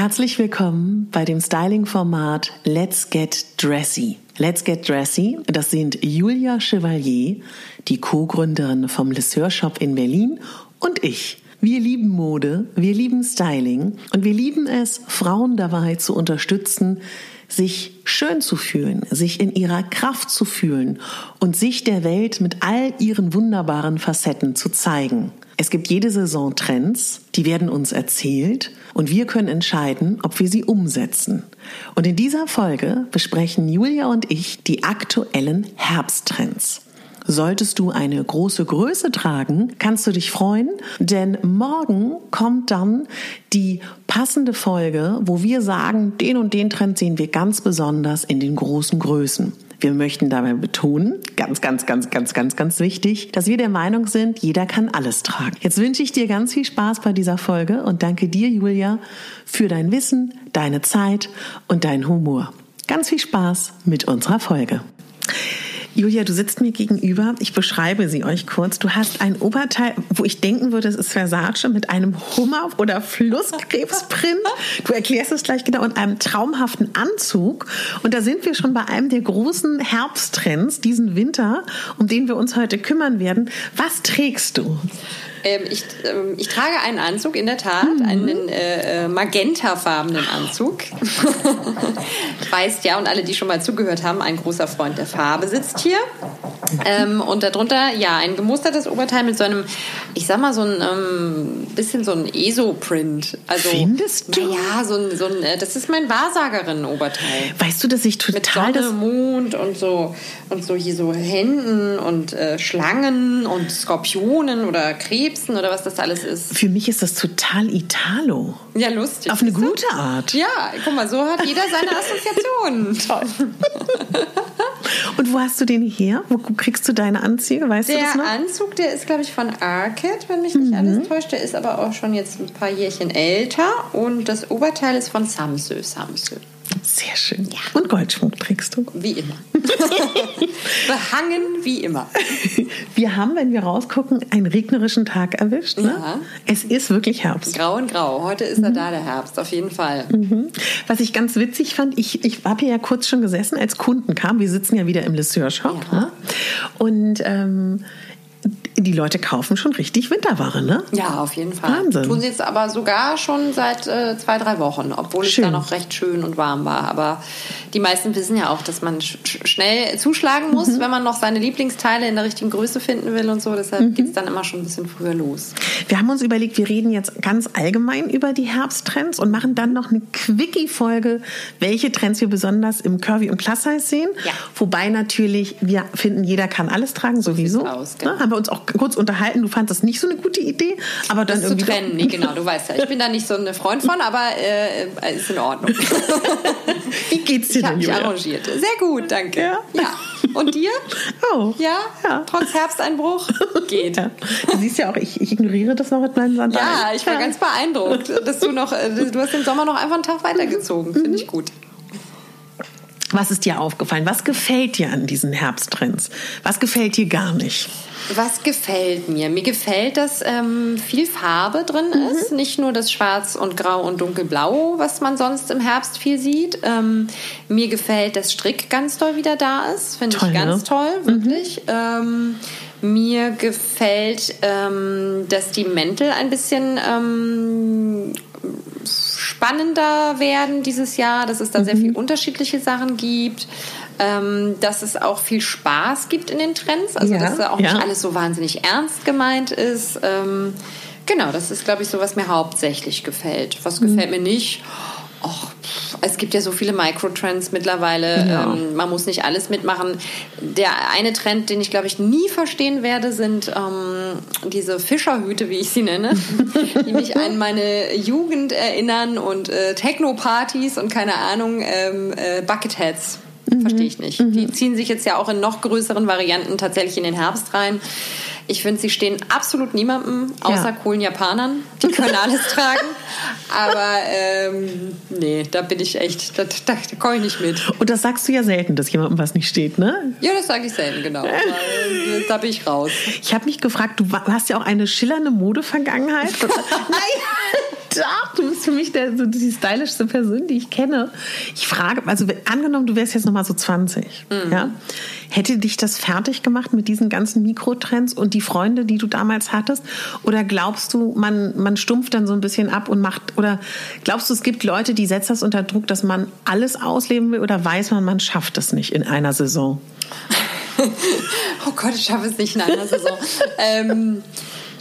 Herzlich willkommen bei dem Styling-Format Let's Get Dressy. Let's Get Dressy, das sind Julia Chevalier, die Co-Gründerin vom Lesseur Shop in Berlin und ich. Wir lieben Mode, wir lieben Styling und wir lieben es, Frauen dabei zu unterstützen, sich schön zu fühlen, sich in ihrer Kraft zu fühlen und sich der Welt mit all ihren wunderbaren Facetten zu zeigen. Es gibt jede Saison Trends, die werden uns erzählt und wir können entscheiden, ob wir sie umsetzen. Und in dieser Folge besprechen Julia und ich die aktuellen Herbsttrends. Solltest du eine große Größe tragen, kannst du dich freuen, denn morgen kommt dann die passende Folge, wo wir sagen, den und den Trend sehen wir ganz besonders in den großen Größen. Wir möchten dabei betonen, ganz, ganz, ganz, ganz, ganz, ganz wichtig, dass wir der Meinung sind, jeder kann alles tragen. Jetzt wünsche ich dir ganz viel Spaß bei dieser Folge und danke dir, Julia, für dein Wissen, deine Zeit und deinen Humor. Ganz viel Spaß mit unserer Folge. Julia, du sitzt mir gegenüber. Ich beschreibe sie euch kurz. Du hast ein Oberteil, wo ich denken würde, es ist Versace mit einem Hummer- oder Flusskrebsprint. Du erklärst es gleich genau in einem traumhaften Anzug. Und da sind wir schon bei einem der großen Herbsttrends diesen Winter, um den wir uns heute kümmern werden. Was trägst du? Ähm, ich, ähm, ich, trage einen Anzug, in der Tat, mhm. einen äh, äh magentafarbenen Anzug. Weißt ja, und alle, die schon mal zugehört haben, ein großer Freund der Farbe sitzt hier. Ähm, und darunter, ja, ein gemustertes Oberteil mit so einem, ich sag mal, so ein ähm, bisschen so ein ESO-Print. Also, Findest du? Ja, so ein, so ein, äh, das ist mein Wahrsagerinnen-Oberteil. Weißt du, dass ich total mit Sonne, Mond und so und so hier so Händen und äh, Schlangen und Skorpionen oder Krebsen oder was das alles ist. Für mich ist das total Italo. Ja, lustig. Auf eine gute Art. Ja, guck mal, so hat jeder seine Assoziationen. Toll. und wo hast du den her? Wo kriegst du deine Anzüge? Weißt der du das noch? Der Anzug, der ist, glaube ich, von Arcade, wenn mich nicht mhm. alles täuscht. Der ist aber auch schon jetzt ein paar Jährchen älter. Und das Oberteil ist von Samsö Samsö. Sehr schön. Ja. Und Goldschmuck trägst du? Wie immer. Behangen wie immer. Wir haben, wenn wir rausgucken, einen regnerischen Tag erwischt. Ne? Ja. Es ist wirklich Herbst. Grau und grau. Heute ist mhm. er da, der Herbst, auf jeden Fall. Mhm. Was ich ganz witzig fand, ich, ich habe hier ja kurz schon gesessen, als Kunden kamen. Wir sitzen ja wieder im Lesseur-Shop. Ja. Ne? Und ähm, die Leute kaufen schon richtig Winterware, ne? Ja, auf jeden Fall. Wahnsinn. Tun sie jetzt aber sogar schon seit äh, zwei, drei Wochen, obwohl schön. es da noch recht schön und warm war. Aber die meisten wissen ja auch, dass man sch schnell zuschlagen muss, mhm. wenn man noch seine Lieblingsteile in der richtigen Größe finden will und so. Deshalb mhm. geht es dann immer schon ein bisschen früher los. Wir haben uns überlegt, wir reden jetzt ganz allgemein über die Herbsttrends und machen dann noch eine Quickie-Folge, welche Trends wir besonders im Curvy und Plus Size sehen. Ja. Wobei natürlich wir finden, jeder kann alles tragen, sowieso. Aus, genau. ne? Haben wir uns auch kurz unterhalten. Du fandest das nicht so eine gute Idee, aber dann das irgendwie. zu trennen, nee, genau, du weißt ja. Ich bin da nicht so ein Freund von, aber äh, ist in Ordnung. Wie geht's dir ich denn, mich arrangiert. Sehr gut, danke. Ja. ja. Und dir? Auch. Ja? ja. Trotz Herbsteinbruch? Geht. Ja. Du siehst ja auch, ich, ich ignoriere das noch mit meinen Sandalen. Ja, ich war ganz beeindruckt, dass du noch, äh, du hast den Sommer noch einfach einen Tag weitergezogen. Finde ich gut. Was ist dir aufgefallen? Was gefällt dir an diesen Herbsttrends? Was gefällt dir gar nicht? Was gefällt mir? Mir gefällt, dass ähm, viel Farbe drin mhm. ist. Nicht nur das Schwarz und Grau und Dunkelblau, was man sonst im Herbst viel sieht. Ähm, mir gefällt, dass Strick ganz toll wieder da ist. Finde ich ganz ne? toll, wirklich. Mhm. Ähm, mir gefällt, ähm, dass die Mäntel ein bisschen ähm, spannender werden dieses Jahr, dass es da mhm. sehr viele unterschiedliche Sachen gibt. Ähm, dass es auch viel Spaß gibt in den Trends, also ja, dass da auch ja. nicht alles so wahnsinnig ernst gemeint ist. Ähm, genau, das ist, glaube ich, so, was mir hauptsächlich gefällt. Was mhm. gefällt mir nicht? Och, es gibt ja so viele Microtrends mittlerweile. Ja. Ähm, man muss nicht alles mitmachen. Der eine Trend, den ich glaube ich nie verstehen werde, sind ähm, diese Fischerhüte, wie ich sie nenne, die mich an meine Jugend erinnern und äh, Techno-Partys und keine Ahnung, ähm, äh, Bucketheads. Mhm. Verstehe ich nicht. Mhm. Die ziehen sich jetzt ja auch in noch größeren Varianten tatsächlich in den Herbst rein. Ich finde, sie stehen absolut niemandem, außer ja. coolen Japanern. Die können alles tragen. Aber ähm, nee, da bin ich echt, da, da, da komme ich nicht mit. Und das sagst du ja selten, dass jemandem was nicht steht, ne? Ja, das sage ich selten, genau. Aber, äh, da bin ich raus. Ich habe mich gefragt, du hast ja auch eine schillernde Modevergangenheit. Nein! Doch, du bist für mich der, so die stylischste Person, die ich kenne. Ich frage, also angenommen, du wärst jetzt noch mal so 20, mhm. ja? Hätte dich das fertig gemacht mit diesen ganzen Mikrotrends und die Freunde, die du damals hattest? Oder glaubst du, man, man stumpft dann so ein bisschen ab und macht, oder glaubst du, es gibt Leute, die setzen das unter Druck, dass man alles ausleben will oder weiß man, man schafft es nicht in einer Saison? oh Gott, ich schaffe es nicht in einer Saison. ähm,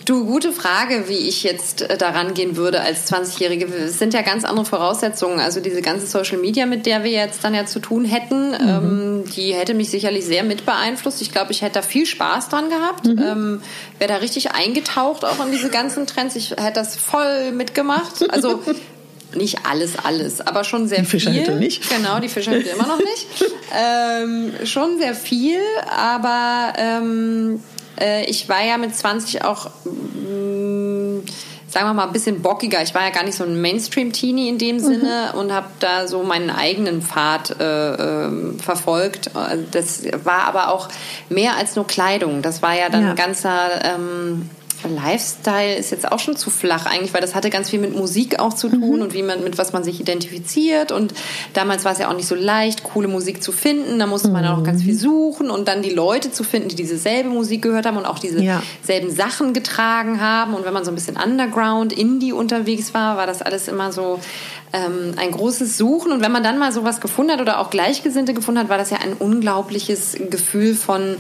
Du, gute Frage, wie ich jetzt äh, daran gehen würde als 20-Jährige. Es sind ja ganz andere Voraussetzungen. Also diese ganze Social Media, mit der wir jetzt dann ja zu tun hätten, mhm. ähm, die hätte mich sicherlich sehr mit beeinflusst. Ich glaube, ich hätte da viel Spaß dran gehabt. Mhm. Ähm, Wäre da richtig eingetaucht auch in diese ganzen Trends. Ich hätte das voll mitgemacht. Also nicht alles, alles, aber schon sehr die viel. Die nicht. Genau, die Fischerhütte immer noch nicht. ähm, schon sehr viel, aber ähm, äh, ich war ja mit 20 auch, mm, sagen wir mal, ein bisschen bockiger. Ich war ja gar nicht so ein Mainstream-Teenie in dem mhm. Sinne und habe da so meinen eigenen Pfad äh, äh, verfolgt. Das war aber auch mehr als nur Kleidung. Das war ja dann ja. ein ganzer... Ähm, Lifestyle ist jetzt auch schon zu flach eigentlich, weil das hatte ganz viel mit Musik auch zu tun mhm. und wie man mit was man sich identifiziert und damals war es ja auch nicht so leicht, coole Musik zu finden. Da musste man mhm. auch ganz viel suchen und dann die Leute zu finden, die dieselbe Musik gehört haben und auch diese ja. selben Sachen getragen haben. Und wenn man so ein bisschen Underground, Indie unterwegs war, war das alles immer so ähm, ein großes Suchen. Und wenn man dann mal sowas gefunden hat oder auch Gleichgesinnte gefunden hat, war das ja ein unglaubliches Gefühl von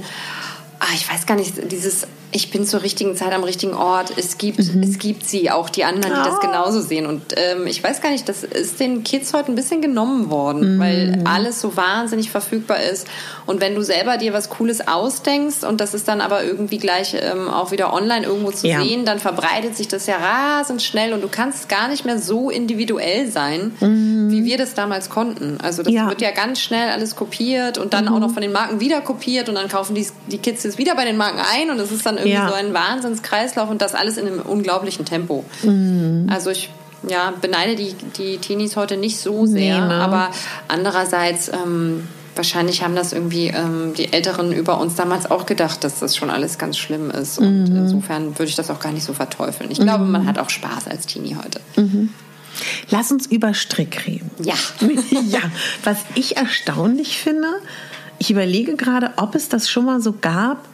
ah, ich weiß gar nicht, dieses ich bin zur richtigen Zeit am richtigen Ort. Es gibt, mhm. es gibt sie, auch die anderen, die oh. das genauso sehen. Und ähm, ich weiß gar nicht, das ist den Kids heute ein bisschen genommen worden, mhm. weil alles so wahnsinnig verfügbar ist. Und wenn du selber dir was Cooles ausdenkst und das ist dann aber irgendwie gleich ähm, auch wieder online irgendwo zu ja. sehen, dann verbreitet sich das ja rasend schnell und du kannst gar nicht mehr so individuell sein, mhm. wie wir das damals konnten. Also das ja. wird ja ganz schnell alles kopiert und dann auch noch mhm. von den Marken wieder kopiert und dann kaufen die, die Kids das wieder bei den Marken ein und es ist dann irgendwie ja. so ein Wahnsinnskreislauf und das alles in einem unglaublichen Tempo. Mhm. Also ich ja, beneide die, die Teenies heute nicht so sehr, nee, ne? aber andererseits ähm, wahrscheinlich haben das irgendwie ähm, die Älteren über uns damals auch gedacht, dass das schon alles ganz schlimm ist. Und mhm. insofern würde ich das auch gar nicht so verteufeln. Ich glaube, mhm. man hat auch Spaß als Teenie heute. Mhm. Lass uns über Strick reden. Ja. ja, was ich erstaunlich finde, ich überlege gerade, ob es das schon mal so gab,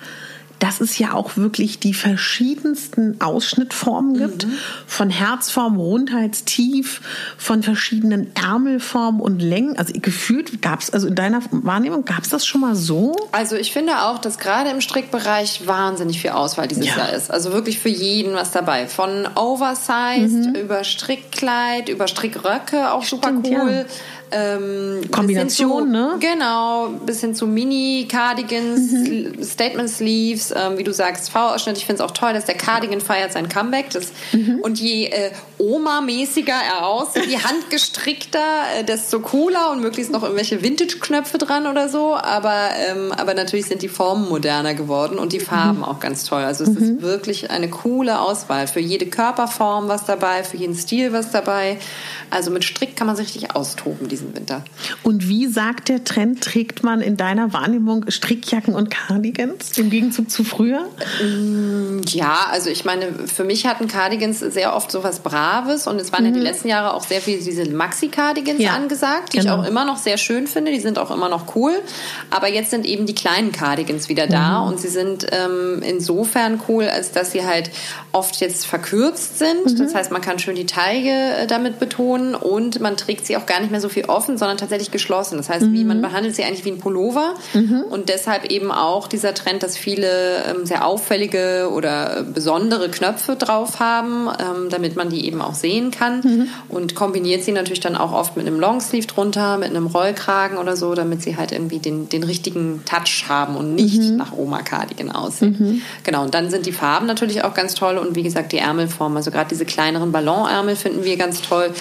dass es ja auch wirklich die verschiedensten Ausschnittformen gibt, mhm. von Herzform, Rundheitstief, von verschiedenen Ärmelformen und Längen. Also gefühlt gab es, also in deiner Wahrnehmung gab es das schon mal so? Also ich finde auch, dass gerade im Strickbereich wahnsinnig viel Auswahl dieses ja. Jahr ist. Also wirklich für jeden was dabei. Von Oversized mhm. über Strickkleid, über Strickröcke, auch Stimmt, super cool. Ja ähm, Kombination, zu, ne? Genau, bis hin zu Mini-Cardigans, mhm. Statement-Sleeves, ähm, wie du sagst, V-Ausschnitt. Ich finde es auch toll, dass der Cardigan feiert sein Comeback. Das, mhm. Und je äh, Oma-mäßiger er aussieht, je handgestrickter, äh, desto cooler und möglichst noch irgendwelche Vintage-Knöpfe dran oder so. Aber, ähm, aber natürlich sind die Formen moderner geworden und die Farben mhm. auch ganz toll. Also es mhm. ist wirklich eine coole Auswahl. Für jede Körperform was dabei, für jeden Stil was dabei. Also mit Strick kann man sich richtig austoben diesen Winter. Und wie sagt der Trend, trägt man in deiner Wahrnehmung Strickjacken und Cardigans im Gegenzug zu früher? Mm, ja, also ich meine, für mich hatten Cardigans sehr oft so was Braves und es waren mhm. ja die mhm. letzten Jahre auch sehr viel diese Maxi-Cardigans ja, angesagt, die genau. ich auch immer noch sehr schön finde. Die sind auch immer noch cool. Aber jetzt sind eben die kleinen Cardigans wieder da mhm. und sie sind ähm, insofern cool, als dass sie halt oft jetzt verkürzt sind. Mhm. Das heißt, man kann schön die Taille äh, damit betonen und man trägt sie auch gar nicht mehr so viel offen, sondern tatsächlich geschlossen. Das heißt, wie man mhm. behandelt sie eigentlich wie ein Pullover mhm. und deshalb eben auch dieser Trend, dass viele ähm, sehr auffällige oder besondere Knöpfe drauf haben, ähm, damit man die eben auch sehen kann mhm. und kombiniert sie natürlich dann auch oft mit einem Longsleeve drunter, mit einem Rollkragen oder so, damit sie halt irgendwie den, den richtigen Touch haben und nicht mhm. nach Oma Cardigan aussehen. Mhm. Genau, und dann sind die Farben natürlich auch ganz toll und wie gesagt die Ärmelform, also gerade diese kleineren Ballonärmel finden wir ganz toll.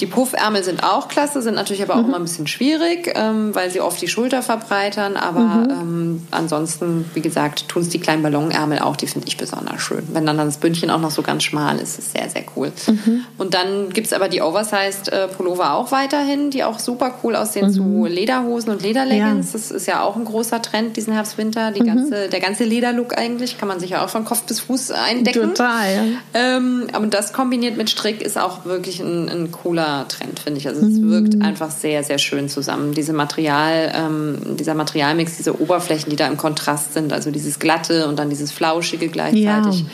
Die Puffärmel sind auch klasse, sind natürlich aber auch mhm. immer ein bisschen schwierig, ähm, weil sie oft die Schulter verbreitern, aber mhm. ähm, ansonsten, wie gesagt, tun es die kleinen Ballonärmel auch, die finde ich besonders schön. Wenn dann das Bündchen auch noch so ganz schmal ist, ist sehr, sehr cool. Mhm. Und dann gibt es aber die Oversized äh, Pullover auch weiterhin, die auch super cool aussehen mhm. zu Lederhosen und Lederleggings. Ja. Das ist ja auch ein großer Trend diesen Herbst, Winter. Die mhm. ganze, der ganze Lederlook eigentlich kann man sich ja auch von Kopf bis Fuß eindecken. Total. Ähm, aber das kombiniert mit Strick ist auch wirklich ein, ein cooler Trend, finde ich. Also es mhm. wirkt einfach sehr, sehr schön zusammen. Diese Material, ähm, dieser Materialmix, diese Oberflächen, die da im Kontrast sind, also dieses glatte und dann dieses flauschige gleichzeitig. Ja.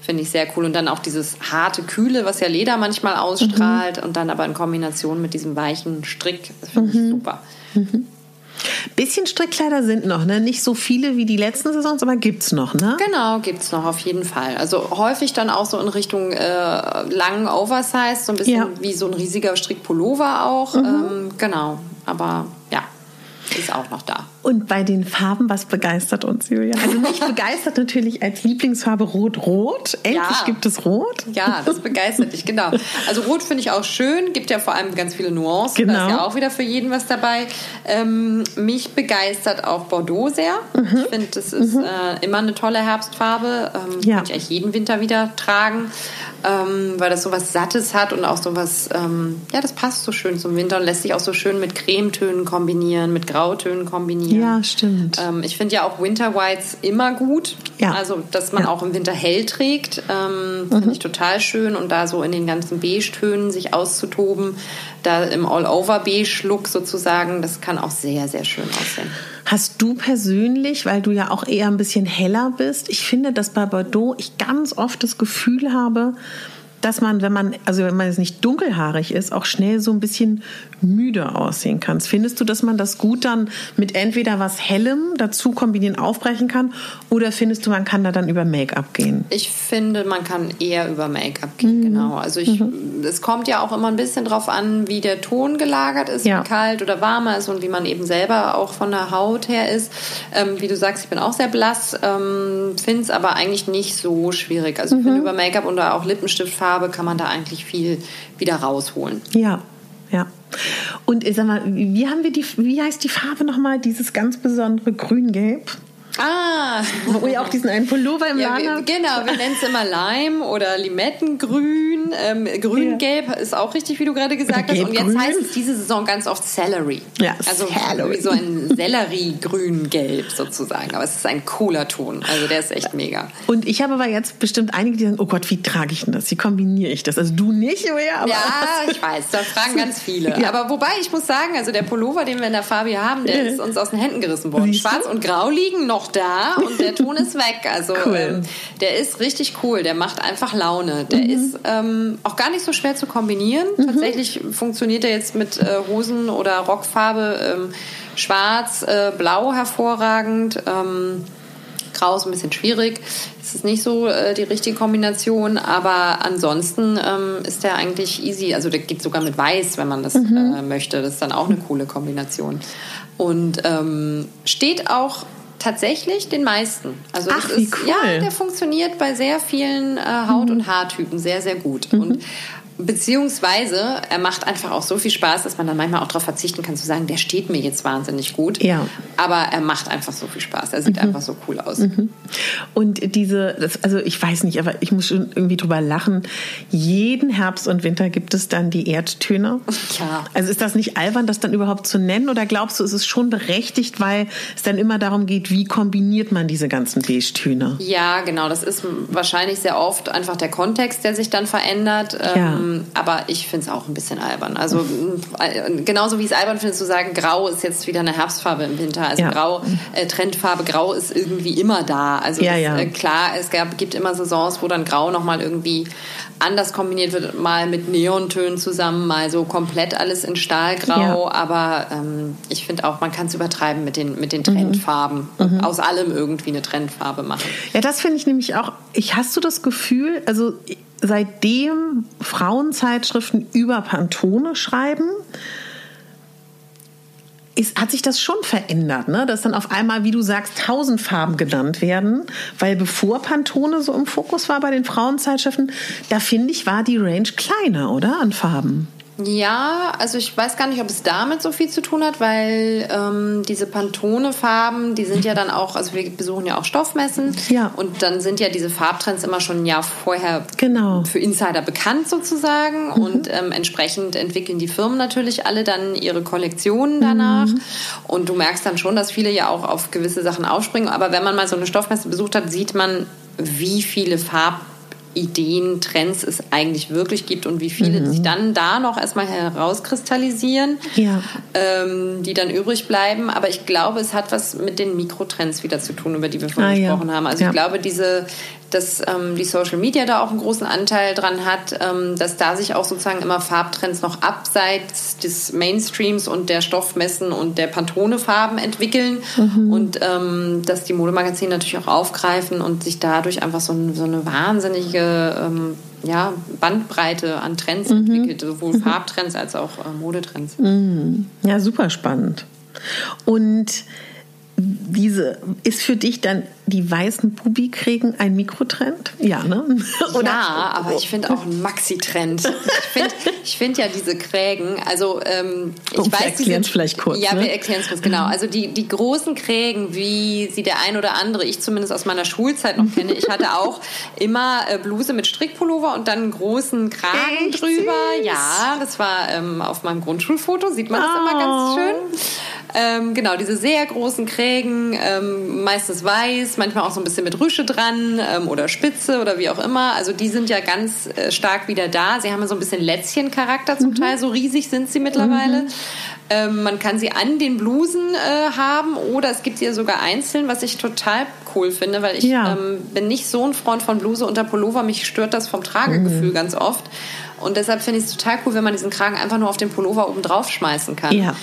Finde ich sehr cool. Und dann auch dieses harte, kühle, was ja Leder manchmal ausstrahlt mhm. und dann aber in Kombination mit diesem weichen Strick. Das finde mhm. ich super. Mhm. Bisschen Strickkleider sind noch, ne? Nicht so viele wie die letzten Saisons, aber gibt's noch, ne? Genau, gibt's noch auf jeden Fall. Also häufig dann auch so in Richtung äh, langen Oversize, so ein bisschen ja. wie so ein riesiger Strickpullover auch. Mhm. Ähm, genau, aber ist auch noch da. Und bei den Farben, was begeistert uns, Julia? Also mich begeistert natürlich als Lieblingsfarbe Rot-Rot. Endlich ja. gibt es Rot. Ja, das begeistert dich, genau. Also Rot finde ich auch schön, gibt ja vor allem ganz viele Nuancen. Genau. Da ist ja auch wieder für jeden was dabei. Ähm, mich begeistert auch Bordeaux sehr. Mhm. Ich finde, das ist mhm. äh, immer eine tolle Herbstfarbe. Ähm, ja. Kann ich eigentlich jeden Winter wieder tragen, ähm, weil das so was Sattes hat und auch so was, ähm, ja, das passt so schön zum Winter und lässt sich auch so schön mit Cremetönen kombinieren, mit Grautönen kombinieren. Ja, stimmt. Ähm, ich finde ja auch Winter Whites immer gut. Ja. Also, dass man ja. auch im Winter hell trägt, ähm, finde mhm. ich total schön. Und da so in den ganzen Beige-Tönen sich auszutoben, da im All-Over-Beige-Look sozusagen, das kann auch sehr, sehr schön aussehen. Hast du persönlich, weil du ja auch eher ein bisschen heller bist, ich finde, dass bei Bordeaux ich ganz oft das Gefühl habe, dass man, wenn man, also wenn man jetzt nicht dunkelhaarig ist, auch schnell so ein bisschen müde aussehen kann. Findest du, dass man das gut dann mit entweder was Hellem dazu kombinieren, aufbrechen kann? Oder findest du, man kann da dann über Make-up gehen? Ich finde, man kann eher über Make-up gehen, mhm. genau. Also ich, mhm. es kommt ja auch immer ein bisschen drauf an, wie der Ton gelagert ist, ja. wie kalt oder warm er ist und wie man eben selber auch von der Haut her ist. Ähm, wie du sagst, ich bin auch sehr blass, ähm, finde es aber eigentlich nicht so schwierig. Also ich finde, mhm. über Make-up oder auch Lippenstiftfarbe kann man da eigentlich viel wieder rausholen. Ja, ja. Und sag mal, wie haben wir die, wie heißt die Farbe nochmal, dieses ganz besondere Grün-Gelb? Ah. Wo ihr auch diesen einen Pullover im ja, Laden habt. Genau, wir nennen es immer Lime oder Limettengrün. Ähm, Grün-Gelb ja. ist auch richtig, wie du gerade gesagt hast. Und jetzt heißt es diese Saison ganz oft Celery. Ja, also Celery. wie so ein Sellerie-Grün-Gelb sozusagen. Aber es ist ein cooler Ton. Also der ist echt mega. Und ich habe aber jetzt bestimmt einige, die sagen, oh Gott, wie trage ich denn das? Wie kombiniere ich das? Also du nicht, aber... Ja, ich weiß, da fragen ganz viele. Ja. Aber wobei, ich muss sagen, also der Pullover, den wir in der Farbe hier haben, der ist uns aus den Händen gerissen worden. Schwarz und Grau liegen noch da und der Ton ist weg. Also cool. ähm, der ist richtig cool. Der macht einfach Laune. Der mhm. ist ähm, auch gar nicht so schwer zu kombinieren. Mhm. Tatsächlich funktioniert er jetzt mit äh, Hosen oder Rockfarbe ähm, schwarz, äh, blau hervorragend. Ähm, Grau ist ein bisschen schwierig. Es ist nicht so äh, die richtige Kombination, aber ansonsten ähm, ist der eigentlich easy. Also der geht sogar mit Weiß, wenn man das mhm. äh, möchte. Das ist dann auch eine coole Kombination. Und ähm, steht auch tatsächlich den meisten. Also Ach, das wie ist, cool. Ja, der funktioniert bei sehr vielen äh, Haut- Mhm. und Haartypen sehr, sehr gut. Und Beziehungsweise er macht einfach auch so viel Spaß, dass man dann manchmal auch darauf verzichten kann zu sagen, der steht mir jetzt wahnsinnig gut. Ja. Aber er macht einfach so viel Spaß. Er sieht einfach so cool aus. Und diese, das, also ich weiß nicht, aber ich muss schon irgendwie drüber lachen. Jeden Herbst und Winter gibt es dann die Erdtöne. Ja. Also ist das nicht albern, das dann überhaupt zu nennen? Oder glaubst du, ist es schon berechtigt, weil es dann immer darum geht, wie kombiniert man diese ganzen Beige-Töne? Ja, genau. Das ist wahrscheinlich sehr oft einfach der Kontext, der sich dann verändert. Ja. Ähm, aber ich finde es auch ein bisschen albern. Also äh, genauso wie es albern finde, zu sagen, Grau ist jetzt wieder eine Herbstfarbe im Winter. Also Ja. Grau, äh, Trendfarbe Grau ist irgendwie immer da. Also Ja, das, ja. Äh, klar, es gab, gibt immer Saisons, wo dann Grau nochmal irgendwie anders kombiniert wird, mal mit Neontönen zusammen, mal so komplett alles in Stahlgrau. Aber ähm, ich finde auch, man kann es übertreiben mit den, mit den Mhm. Trendfarben. Aus allem irgendwie eine Trendfarbe machen. Ja, das finde ich nämlich auch. Ich hast du das Gefühl, also seitdem Frauenzeitschriften über Pantone schreiben, ist, hat sich das schon verändert, ne? Dass dann auf einmal, wie du sagst, tausend Farben genannt werden, weil bevor Pantone so im Fokus war bei den Frauenzeitschriften, da finde ich, war die Range kleiner, oder? An Farben. Ja, also ich weiß gar nicht, ob es damit so viel zu tun hat, weil ähm, diese Pantone-Farben, die sind ja dann auch, also wir besuchen ja auch Stoffmessen Ja. und dann sind ja diese Farbtrends immer schon ein Jahr vorher Genau. für Insider bekannt sozusagen und ähm, entsprechend entwickeln die Firmen natürlich alle dann ihre Kollektionen danach und du merkst dann schon, dass viele ja auch auf gewisse Sachen aufspringen, aber wenn man mal so eine Stoffmesse besucht hat, sieht man, wie viele Farb Ideen, Trends es eigentlich wirklich gibt und wie viele sich dann da noch erstmal herauskristallisieren, Ja. ähm, die dann übrig bleiben. Aber ich glaube, es hat was mit den Mikrotrends wieder zu tun, über die wir vorhin Ah, ja. gesprochen haben. Also Ja. ich glaube, diese, dass ähm, die Social Media da auch einen großen Anteil dran hat, ähm, dass da sich auch sozusagen immer Farbtrends noch abseits des Mainstreams und der Stoffmessen und der Pantone-Farben entwickeln Mhm. und ähm, dass die Modemagazine natürlich auch aufgreifen und sich dadurch einfach so, ein, so eine wahnsinnige ähm, ja, Bandbreite an Trends Mhm. entwickelt, sowohl Farbtrends als auch äh, Modetrends. Ja, super spannend. Und diese ist für dich dann die weißen Bubikrägen ein Mikrotrend? Ja, ne? Ja, aber ich finde auch ein Maxi-Trend. Ich finde ich find ja diese Krägen, also ähm, ich Oh, wir weiß erklären's vielleicht kurz, Ja, ne? wir erklären es kurz, genau. Also die, die großen Krägen, wie sie der ein oder andere, ich zumindest aus meiner Schulzeit noch kenne, ich hatte auch immer äh, Bluse mit Strickpullover und dann einen großen Kragen Echt drüber. Ja, das war ähm, auf meinem Grundschulfoto, sieht man das immer Oh. ganz schön. Ähm, genau, diese sehr großen Krägen, ähm, meistens weiß, manchmal auch so ein bisschen mit Rüsche dran ähm, oder Spitze oder wie auch immer. Also die sind ja ganz äh, stark wieder da. Sie haben so ein bisschen Lätzchen-Charakter zum Teil, so riesig sind sie mittlerweile. Ähm, man kann sie an den Blusen äh, haben oder es gibt sie ja sogar einzeln, was ich total cool finde, weil ich Ja. ähm, bin nicht so ein Freund von Bluse unter Pullover. Mich stört das vom Tragegefühl ganz oft. Und deshalb finde ich es total cool, wenn man diesen Kragen einfach nur auf den Pullover oben drauf schmeißen kann. Ja.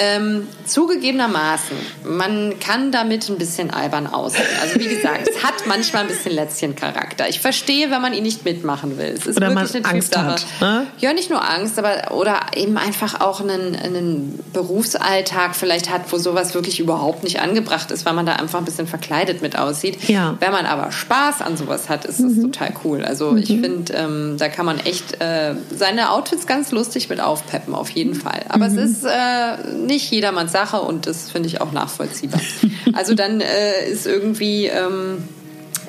Ähm, zugegebenermaßen, man kann damit ein bisschen albern aussehen. Also wie gesagt, es hat manchmal ein bisschen Lätzchen-Charakter. Ich verstehe, wenn man ihn nicht mitmachen will. Es ist Oder man wirklich eine Angst hat, ne? Ja, nicht nur Angst, aber oder eben einfach auch einen, einen Berufsalltag vielleicht hat, wo sowas wirklich überhaupt nicht angebracht ist, weil man da einfach ein bisschen verkleidet mit aussieht. Ja. Wenn man aber Spaß an sowas hat, ist das total cool. Also ich finde, ähm, da kann man echt äh, seine Outfits ganz lustig mit aufpeppen, auf jeden Fall. Aber es ist äh, nicht jedermanns Sache und das finde ich auch nachvollziehbar. also dann äh, ist irgendwie ähm,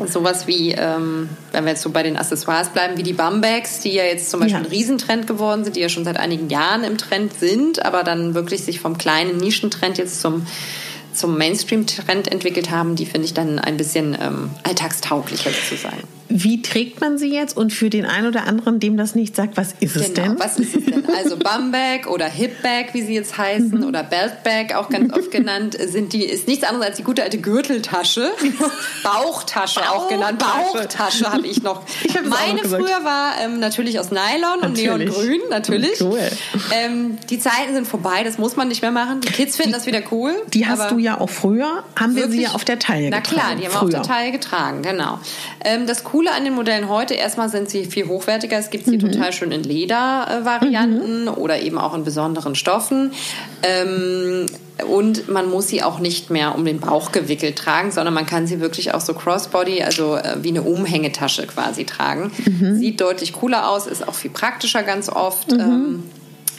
sowas wie, ähm, wenn wir jetzt so bei den Accessoires bleiben, wie die Bumbags, die ja jetzt zum Beispiel Ja. ein Riesentrend geworden sind, die ja schon seit einigen Jahren im Trend sind, aber dann wirklich sich vom kleinen Nischentrend jetzt zum zum Mainstream-Trend entwickelt haben, die finde ich dann ein bisschen ähm, alltagstauglicher sozusagen. Wie trägt man sie jetzt? Und für den einen oder anderen, dem das nicht sagt, was ist es Genau, denn? was ist es denn? Also Bumbag oder Hipbag, wie sie jetzt heißen, oder Beltbag, auch ganz oft genannt, sind die, ist nichts anderes als die gute alte Gürteltasche. Bauchtasche auch genannt. Bauchtasche. Habe ich noch. Ich Meine früher war ähm, natürlich aus Nylon und Natürlich. Neongrün, natürlich. Cool. Ähm, die Zeiten sind vorbei, das muss man nicht mehr machen. Die Kids finden das wieder cool. Die hast du ja auch früher, haben wir sie Wirklich? ja auf der Taille Na getragen. klar, die haben wir auf der Taille getragen, genau. Ähm, das Coole Coole an den Modellen heute, erstmal sind sie viel hochwertiger. Es gibt sie mhm. total schön in Ledervarianten mhm. oder eben auch in besonderen Stoffen. Ähm, und man muss sie auch nicht mehr um den Bauch gewickelt tragen, sondern man kann sie wirklich auch so crossbody, also äh, wie eine Umhängetasche quasi tragen. Mhm. Sieht deutlich cooler aus, ist auch viel praktischer ganz oft. Mhm. Ähm,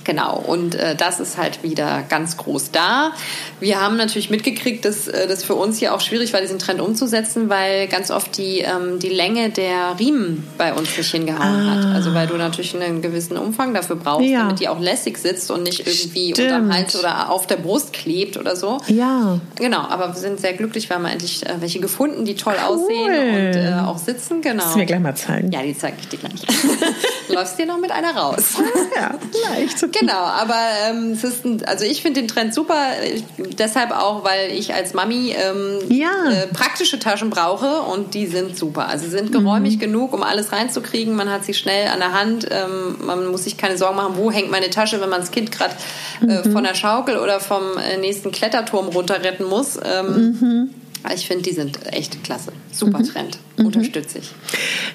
Genau, und äh, das ist halt wieder ganz groß da. Wir haben natürlich mitgekriegt, dass äh, das für uns hier auch schwierig war, diesen Trend umzusetzen, weil ganz oft die, ähm, die Länge der Riemen bei uns nicht hingehauen ah. hat. Also weil du natürlich einen gewissen Umfang dafür brauchst, ja. damit die auch lässig sitzt und nicht irgendwie Stimmt. unterm Hals oder auf der Brust klebt oder so. Ja. Genau, aber wir sind sehr glücklich, wir haben endlich äh, welche gefunden, die toll cool. aussehen und äh, auch sitzen. Genau. Kannst du mir gleich mal zeigen? Ja, die zeige ich dir gleich. Läufst dir noch mit einer raus. ja, leicht. Genau, aber ähm, es ist ein, also ich finde den Trend super, ich, deshalb auch, weil ich als Mami ähm, ja. äh, praktische Taschen brauche und die sind super. Also sie sind geräumig mhm. genug, um alles reinzukriegen. Man hat sie schnell an der Hand. Ähm, man muss sich keine Sorgen machen, wo hängt meine Tasche, wenn man das Kind gerade äh, mhm. von der Schaukel oder vom äh, nächsten Kletterturm runterretten muss. Ähm, mhm. Ich finde, die sind echt klasse. Super mhm. Trend. Mhm. Unterstütze ich.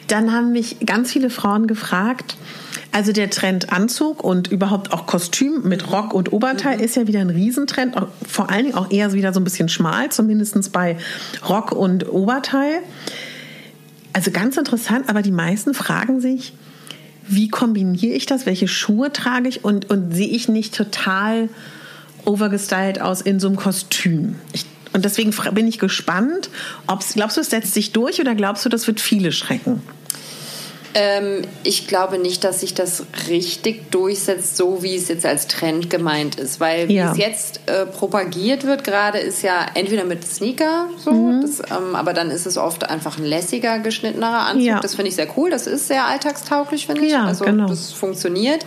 Dann haben mich ganz viele Frauen gefragt, also der Trend Anzug und überhaupt auch Kostüm mit Rock und Oberteil mhm. ist ja wieder ein Riesentrend. Vor allen Dingen auch eher wieder so ein bisschen schmal, zumindest bei Rock und Oberteil. Also ganz interessant, aber die meisten fragen sich, wie kombiniere ich das? Welche Schuhe trage ich? Und, und sehe ich nicht total overgestylt aus in so einem Kostüm? Ich und deswegen bin ich gespannt, ob's, glaubst du, es setzt sich durch oder glaubst du, das wird viele schrecken? Ähm, ich glaube nicht, dass sich das richtig durchsetzt, so wie es jetzt als Trend gemeint ist. Weil wie ja. es jetzt äh, propagiert wird, gerade ist ja entweder mit Sneaker so, mhm. das, ähm, aber dann ist es oft einfach ein lässiger, geschnittener Anzug. Ja. Das finde ich sehr cool. Das ist sehr alltagstauglich, finde ich. Ja, also genau. das funktioniert.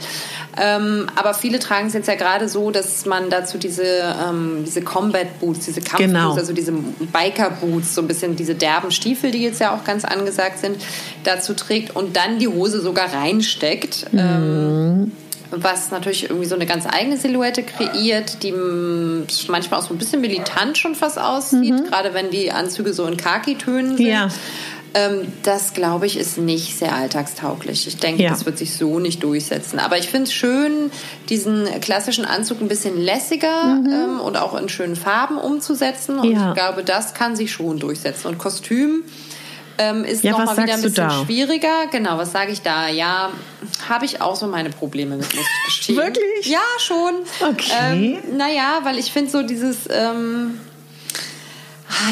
Ähm, aber viele tragen es jetzt ja gerade so, dass man dazu diese, ähm, diese Combat Boots, diese Kampfboots, genau. also diese Biker Boots, so ein bisschen diese derben Stiefel, die jetzt ja auch ganz angesagt sind, dazu trägt und dann die Hose sogar reinsteckt. Mhm. Ähm, was natürlich irgendwie so eine ganz eigene Silhouette kreiert, die manchmal auch so ein bisschen militant schon fast aussieht, mhm. gerade wenn die Anzüge so in Khaki-Tönen sind. Ja. Ähm, das, glaube ich, ist nicht sehr alltagstauglich. Ich denke, ja. das wird sich so nicht durchsetzen. Aber ich finde es schön, diesen klassischen Anzug ein bisschen lässiger mhm. ähm, und auch in schönen Farben umzusetzen. Und ja. ich glaube, das kann sich schon durchsetzen. Und Kostüm ähm, ist ja, nochmal wieder ein bisschen schwieriger. Genau, was sage ich da? Ja, habe ich auch so meine Probleme mit, muss ich gestehen. Wirklich? Ja, schon. Okay. Ähm, naja, weil ich finde so dieses... Ähm,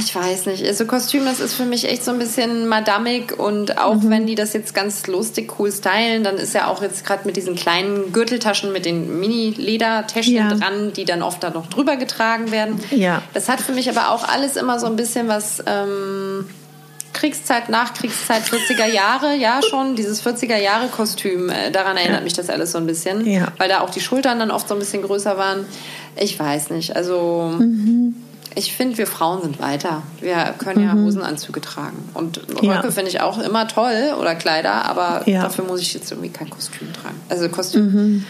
ich weiß nicht. Also Kostüm, das ist für mich echt so ein bisschen madamig und auch mhm. wenn die das jetzt ganz lustig cool stylen, dann ist ja auch jetzt gerade mit diesen kleinen Gürteltaschen mit den Mini-Ledertäschchen ja. dran, die dann oft da noch drüber getragen werden. Ja. Das hat für mich aber auch alles immer so ein bisschen was ähm, Kriegszeit, Nachkriegszeit, 40er Jahre, ja schon, dieses 40er Jahre Kostüm, äh, daran erinnert ja. mich das alles so ein bisschen, ja. weil da auch die Schultern dann oft so ein bisschen größer waren. Ich weiß nicht, also... Mhm ich finde, wir Frauen sind weiter. Wir können ja mhm. Hosenanzüge tragen. Und Röcke ja. finde ich auch immer toll oder Kleider, aber ja. dafür muss ich jetzt irgendwie kein Kostüm tragen. Also Kostüm mhm.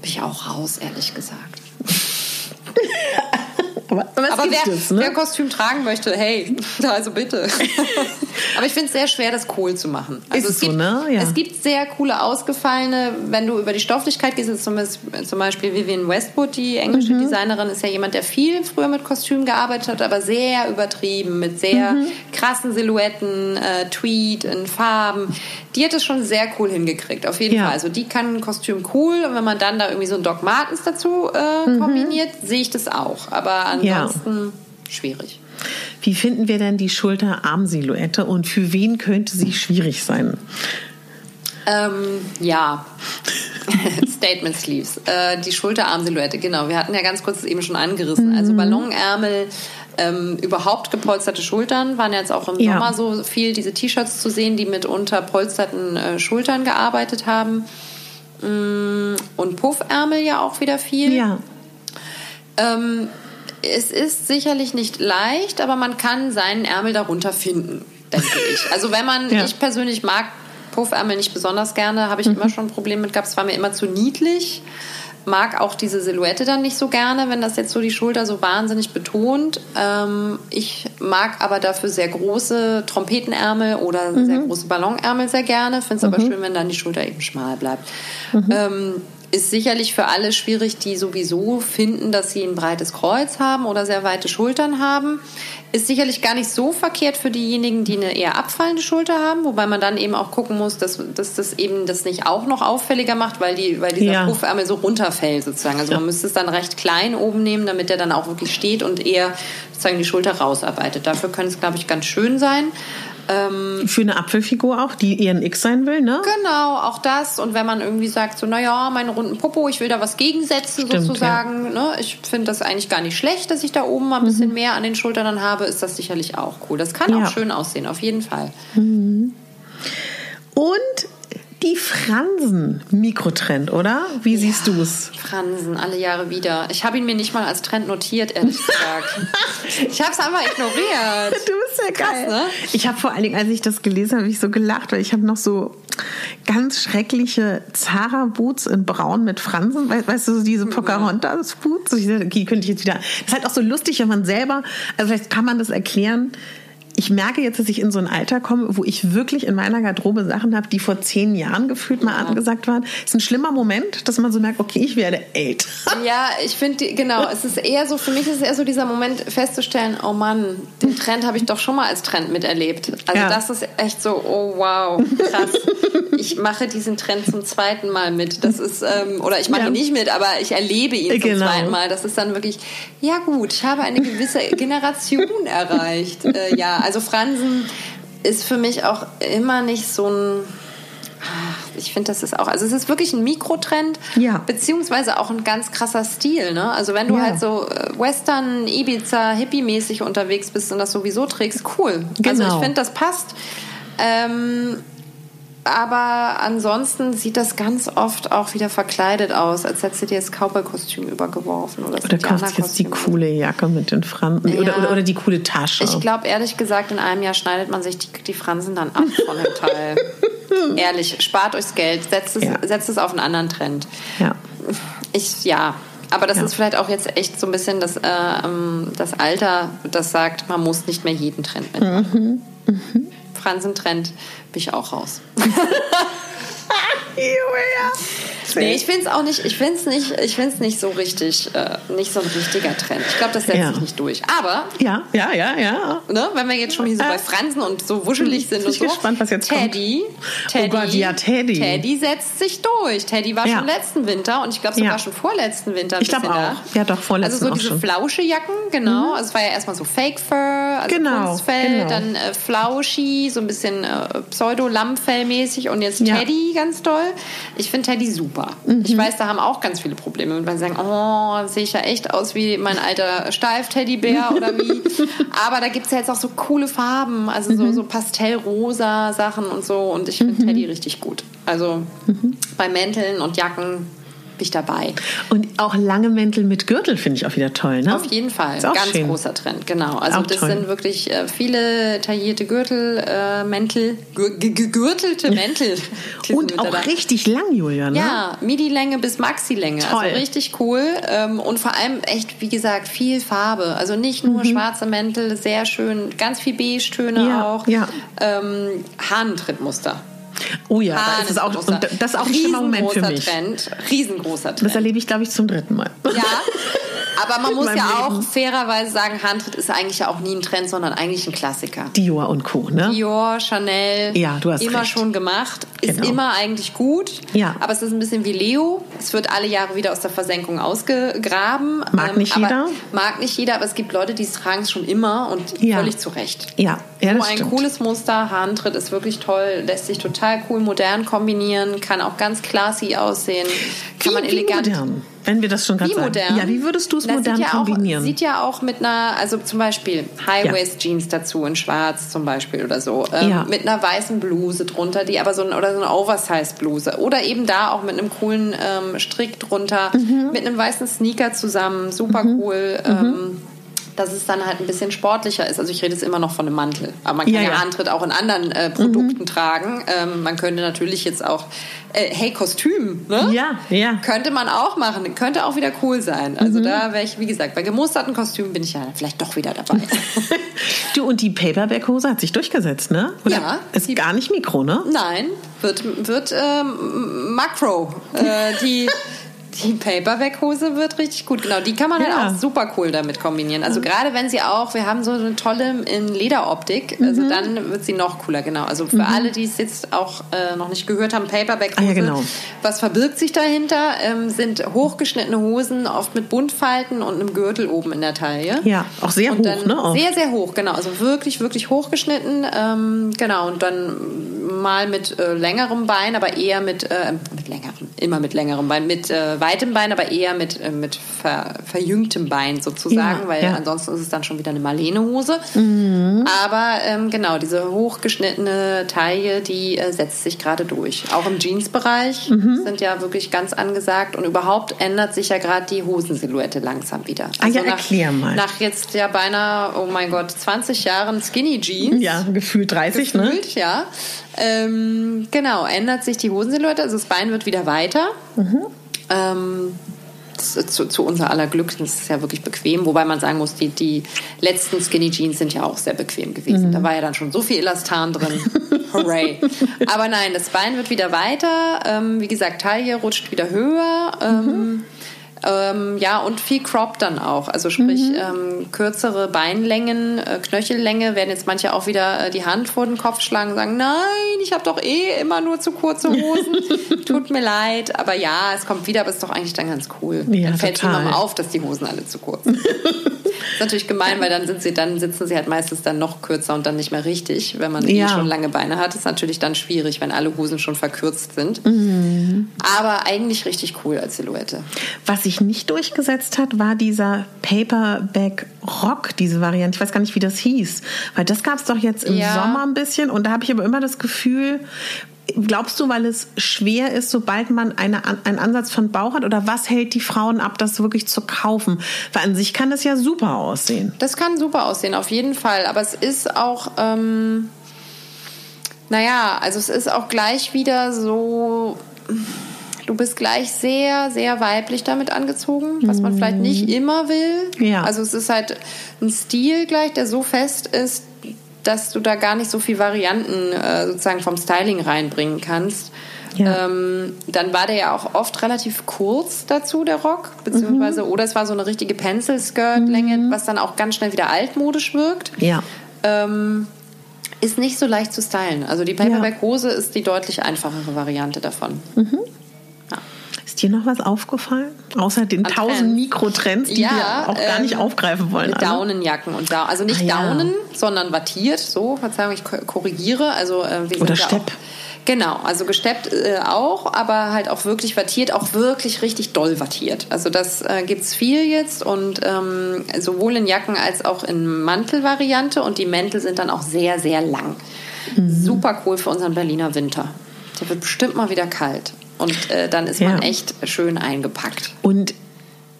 bin ich auch raus, ehrlich gesagt. Aber, aber wer, es, ne? wer, Kostüm tragen möchte, hey, also bitte. aber ich finde es sehr schwer, das cool zu machen. Also es, gibt, so, ne? ja. es gibt sehr coole, ausgefallene, wenn du über die Stofflichkeit gehst, zum, zum Beispiel Vivienne Westwood, die englische mhm. Designerin, ist ja jemand, der viel früher mit Kostüm gearbeitet hat, aber sehr übertrieben, mit sehr mhm. krassen Silhouetten, äh, Tweed in Farben. Die hat es schon sehr cool hingekriegt, auf jeden ja. Fall. Also die kann ein Kostüm cool und wenn man dann da irgendwie so ein Doc Martens dazu äh, mhm. kombiniert, sehe ich das auch. Aber an ansonsten ja. schwierig. Wie finden wir denn die Schulter-Arm-Silhouette und für wen könnte sie schwierig sein? Ähm, ja, Statement Sleeves. Äh, die Schulter-Arm-Silhouette, genau. Wir hatten ja ganz kurz eben schon angerissen. Also mhm. Also Ballonärmel, ähm, überhaupt gepolsterte Schultern waren jetzt auch im ja. Sommer so viel diese T-Shirts zu sehen, die mit unterpolsterten äh, Schultern gearbeitet haben. Mm, und Puffärmel ja auch wieder viel. Ja. Ähm, es ist sicherlich nicht leicht, aber man kann seinen Ärmel darunter finden, denke ich. Also wenn man, ja. ich persönlich mag Puffärmel nicht besonders gerne, habe ich mhm. immer schon ein Problem mit gehabt. Es war mir immer zu niedlich. mag auch diese Silhouette dann nicht so gerne, wenn das jetzt so die Schulter so wahnsinnig betont. Ähm, ich mag aber dafür sehr große Trompetenärmel oder mhm. sehr große Ballonärmel sehr gerne. Finde es mhm. aber schön, wenn dann die Schulter eben schmal bleibt. Mhm. Ähm, ist sicherlich für alle schwierig, die sowieso finden, dass sie ein breites Kreuz haben oder sehr weite Schultern haben. Ist sicherlich gar nicht so verkehrt für diejenigen, die eine eher abfallende Schulter haben, wobei man dann eben auch gucken muss, dass, dass das eben das nicht auch noch auffälliger macht, weil, die, weil dieser ja. Puffärmel so runterfällt sozusagen. Also ja. man müsste es dann recht klein oben nehmen, damit der dann auch wirklich steht und eher sozusagen die Schulter rausarbeitet. Dafür könnte es, glaube ich, ganz schön sein. Ähm, Für eine Apfelfigur auch, die eher ein X sein will, ne? Genau, auch das. Und wenn man irgendwie sagt, so, naja, meine runden Popo, ich will da was gegensetzen Stimmt, sozusagen. Ja. Ne? Ich finde das eigentlich gar nicht schlecht, dass ich da oben mal ein bisschen mhm. mehr an den Schultern dann habe, ist das sicherlich auch cool. Das kann ja. auch schön aussehen, auf jeden Fall. Mhm. Und die Fransen-Mikrotrend, oder? Wie ja, siehst du es? Fransen, alle Jahre wieder. Ich habe ihn mir nicht mal als Trend notiert, ehrlich gesagt. ich habe es einfach ignoriert. Du bist ja Krass, geil. Ne? Ich habe vor allen Dingen, als ich das gelesen habe, ich so gelacht, weil ich habe noch so ganz schreckliche Zara-Boots in Braun mit Fransen, weißt du, diese Pocahontas-Boots. Die könnte ich jetzt wieder. Das ist halt auch so lustig, wenn man selber, also vielleicht kann man das erklären ich merke jetzt, dass ich in so ein Alter komme, wo ich wirklich in meiner Garderobe Sachen habe, die vor zehn Jahren gefühlt mal ja. angesagt waren. Es ist ein schlimmer Moment, dass man so merkt, okay, ich werde älter. Ja, ich finde, genau, es ist eher so, für mich ist es eher so dieser Moment festzustellen, oh Mann, den Trend habe ich doch schon mal als Trend miterlebt. Also ja. das ist echt so, oh wow, krass. ich mache diesen Trend zum zweiten Mal mit. Das ist, ähm, oder ich mache ja. ihn nicht mit, aber ich erlebe ihn zum genau. zweiten Mal. Das ist dann wirklich, ja gut, ich habe eine gewisse Generation erreicht. Äh, ja, also Fransen ist für mich auch immer nicht so ein ich finde, das ist auch, also es ist wirklich ein Mikrotrend, ja. beziehungsweise auch ein ganz krasser Stil. Ne? Also wenn du ja. halt so äh, Western, Ibiza, Hippie-mäßig unterwegs bist und das sowieso trägst, cool. Genau. Also ich genau. finde, das passt. Ähm, aber ansonsten sieht das ganz oft auch wieder verkleidet aus, als hättest du dir das Cowboy-Kostüm übergeworfen. Oder, oder kaufst jetzt die coole Jacke mit den Fransen ja. oder, oder, oder, die coole Tasche. Ich glaube, ehrlich gesagt, in einem Jahr schneidet man sich die, die Fransen dann ab von dem Teil. ehrlich, spart euch Geld, setzt es, ja. setzt es auf einen anderen Trend. Ja. Ich, ja, aber das ja. ist vielleicht auch jetzt echt so ein bisschen das, äh, ähm, das Alter, das sagt, man muss nicht mehr jeden Trend mitmachen. Mhm. Mhm. Fransentrend bin ich auch raus. Julia. Nee, ich finde es auch nicht, ich finde es nicht, ich finde es nicht so richtig, äh, nicht so ein richtiger Trend. Ich glaube, das setzt ja. sich nicht durch. Aber. Ja, ja, ja, ja. Ne, wenn wir jetzt schon hier so bei Fransen und so wuschelig sind und so. gespannt, was jetzt Teddy, kommt. Teddy. Oh Gott, ja, Teddy. Teddy setzt sich durch. Teddy war ja. schon letzten Winter und ich glaube sogar schon vorletzten Winter. ich glaube auch. Da. Ja, doch, vorletzten Also so diese Flauschejacken, genau. Mhm. Also es war ja erstmal so Fake Fur, also genau, Kunstfell, genau. dann äh, Flauschi, so ein bisschen äh, Pseudo-Lammfell-mäßig und jetzt Teddy ganz doll. Ich finde Teddy super. Mhm. Ich weiß, da haben auch ganz viele Probleme mit, weil sie sagen, oh, sehe ich ja echt aus wie mein alter Steif-Teddybär oder wie. Aber da gibt es ja jetzt auch so coole Farben, also so, mhm. so pastellrosa Sachen und so. Und ich finde mhm. Teddy richtig gut. Also mhm. bei Mänteln und Jacken ich dabei. Und auch lange Mäntel mit Gürtel finde ich auch wieder toll, ne? Auf jeden Fall. Ganz schön. großer Trend, genau. Also auch das toll. sind wirklich äh, viele taillierte Gürtel, äh, Mäntel, gegürtelte Mäntel. und auch da. richtig lang, Julia, ne? Ja, Midi-Länge bis Maxi-Länge. Also richtig cool. Ähm, und vor allem echt, wie gesagt, viel Farbe. Also nicht nur mhm. schwarze Mäntel, sehr schön, ganz viel Beige-Töne ja, auch. Ja. Ähm, Hahnentrittmuster. Oh ja, das ist auch, und das ist auch ein schlimmer Moment für mich. Trend, riesengroßer Trend. Das erlebe ich, glaube ich, zum dritten Mal. Ja, aber man muss ja Leben. auch fairerweise sagen, Handtritt ist eigentlich ja auch nie ein Trend, sondern eigentlich ein Klassiker. Dior und Co., ne? Dior, Chanel, ja, du hast immer recht. schon gemacht. Ist genau. immer eigentlich gut, ja. aber es ist ein bisschen wie Leo. Es wird alle Jahre wieder aus der Versenkung ausgegraben. Mag ähm, nicht jeder. Mag nicht jeder, aber es gibt Leute, die tragen es schon immer und ja. völlig zu Recht. Ja, ja so ein stimmt. cooles Muster, Handtritt ist wirklich toll, lässt sich total cool modern kombinieren, kann auch ganz classy aussehen, kann wie, man elegant... modern? Wenn wir das schon gerade sagen. modern? Ja, wie würdest du es modern ja kombinieren? Auch, sieht ja auch mit einer, also zum Beispiel High-Waist-Jeans dazu in schwarz zum Beispiel oder so. Ähm, ja. Mit einer weißen Bluse drunter, die aber so ein, oder so eine Oversize-Bluse. Oder eben da auch mit einem coolen ähm, Strick drunter, mhm. mit einem weißen Sneaker zusammen. Super mhm. cool. Mhm. Dass es dann halt ein bisschen sportlicher ist. Also ich rede jetzt immer noch von einem Mantel. Aber man kann ja, ja. Antritt auch in anderen äh, Produkten mhm. tragen. Ähm, man könnte natürlich jetzt auch, äh, hey, Kostüm, ne? Ja, ja. Könnte man auch machen. Könnte auch wieder cool sein. Also mhm. da wäre ich, wie gesagt, bei gemusterten Kostümen bin ich ja vielleicht doch wieder dabei. du, und die Paperback-Hose hat sich durchgesetzt, ne? Oder ja. Ist gar nicht Mikro, ne? Nein, wird, wird ähm, Makro. Äh, die die Paperback-Hose wird richtig gut, genau. Die kann man halt ja. halt auch super cool damit kombinieren. Also mhm. gerade wenn sie auch, wir haben so eine tolle in Lederoptik, also mhm. dann wird sie noch cooler, genau. Also für mhm. alle, die es jetzt auch äh, noch nicht gehört haben, Paperback-Hose. Ah, ja, genau. Was verbirgt sich dahinter? Ähm, sind hochgeschnittene Hosen, oft mit Buntfalten und einem Gürtel oben in der Taille. Ja, auch sehr und hoch, ne? Auch. Sehr, sehr hoch, genau. Also wirklich, wirklich hochgeschnitten. Ähm, genau, und dann mal mit äh, längerem Bein, aber eher mit, äh, mit längerem, immer mit längerem Bein, mit äh, weitem Bein, aber eher mit, äh, mit ver, verjüngtem Bein sozusagen, ja, weil ja. ansonsten ist es dann schon wieder eine Marlene-Hose. Mhm. Aber ähm, genau, diese hochgeschnittene Taille, die äh, setzt sich gerade durch. Auch im Jeans-Bereich mhm. sind ja wirklich ganz angesagt und überhaupt ändert sich ja gerade die Hosensilhouette langsam wieder. Also ah ja, nach, erklär mal. Nach jetzt ja beinahe, oh mein Gott, 20 Jahren Skinny Jeans. Ja, gefühlt 30, ne? gefühlt, ne? ja. Ähm, genau, ändert sich die Hosensilhouette, also das Bein wird wieder weiter. Mhm. Ähm, zu, zu, unser aller Glück, das ist ja wirklich bequem, wobei man sagen muss, die, die letzten Skinny Jeans sind ja auch sehr bequem gewesen. Mhm. Da war ja dann schon so viel Elastan drin. Hooray. Aber nein, das Bein wird wieder weiter. Ähm, wie gesagt, Taille rutscht wieder höher. Ähm, mhm. Ähm, ja, und viel Crop dann auch. Also sprich, mhm. ähm, kürzere Beinlängen, äh, Knöchellänge werden jetzt manche auch wieder äh, die Hand vor den Kopf schlagen und sagen, nein, ich habe doch eh immer nur zu kurze Hosen. Tut mir leid. Aber ja, es kommt wieder, aber ist doch eigentlich dann ganz cool. Ja, dann fällt niemandem auf, dass die Hosen alle zu kurz sind. ist natürlich gemein, weil dann sind sie, dann sitzen sie halt meistens dann noch kürzer und dann nicht mehr richtig. Wenn man eh ja. schon lange Beine hat, ist natürlich dann schwierig, wenn alle Hosen schon verkürzt sind. Mhm. Aber eigentlich richtig cool als Silhouette. Was sich nicht durchgesetzt hat, war dieser Paperback Rock, diese Variante. Ich weiß gar nicht, wie das hieß. Weil das gab es doch jetzt im ja. Sommer ein bisschen und da habe ich aber immer das Gefühl, Glaubst du, weil es schwer ist, sobald man eine, einen Ansatz von Bauch hat? Oder was hält die Frauen ab, das wirklich zu kaufen? Weil an sich kann das ja super aussehen. Das kann super aussehen, auf jeden Fall. Aber es ist auch, ähm, naja, also es ist auch gleich wieder so, du bist gleich sehr, sehr weiblich damit angezogen, was man vielleicht nicht mhm. immer will. Ja. Also es ist halt ein Stil gleich, der so fest ist, dass du da gar nicht so viel Varianten äh, sozusagen vom Styling reinbringen kannst. Ja. Ähm, dann war der ja auch oft relativ kurz dazu, der Rock, beziehungsweise, mhm. oder es war so eine richtige Pencil-Skirt-Länge, mhm. was dann auch ganz schnell wieder altmodisch wirkt. Ja. Ähm, ist nicht so leicht zu stylen. Also die Paperback-Hose ist die deutlich einfachere Variante davon. Mhm. Dir noch was aufgefallen? Außer den tausend Mikrotrends, die ja, wir auch gar nicht ähm, aufgreifen wollen. Daunenjacken und da, also nicht ah, ja. Daunen, sondern wattiert. So, Verzeihung, ich korrigiere. Also äh, wir Oder Stepp. Genau, also gesteppt äh, auch, aber halt auch wirklich wattiert, auch wirklich richtig doll wattiert. Also das äh, es viel jetzt und ähm, sowohl in Jacken als auch in Mantelvariante und die Mäntel sind dann auch sehr, sehr lang. Mhm. Super cool für unseren Berliner Winter. Der wird bestimmt mal wieder kalt. Und äh, dann ist man echt schön eingepackt. Und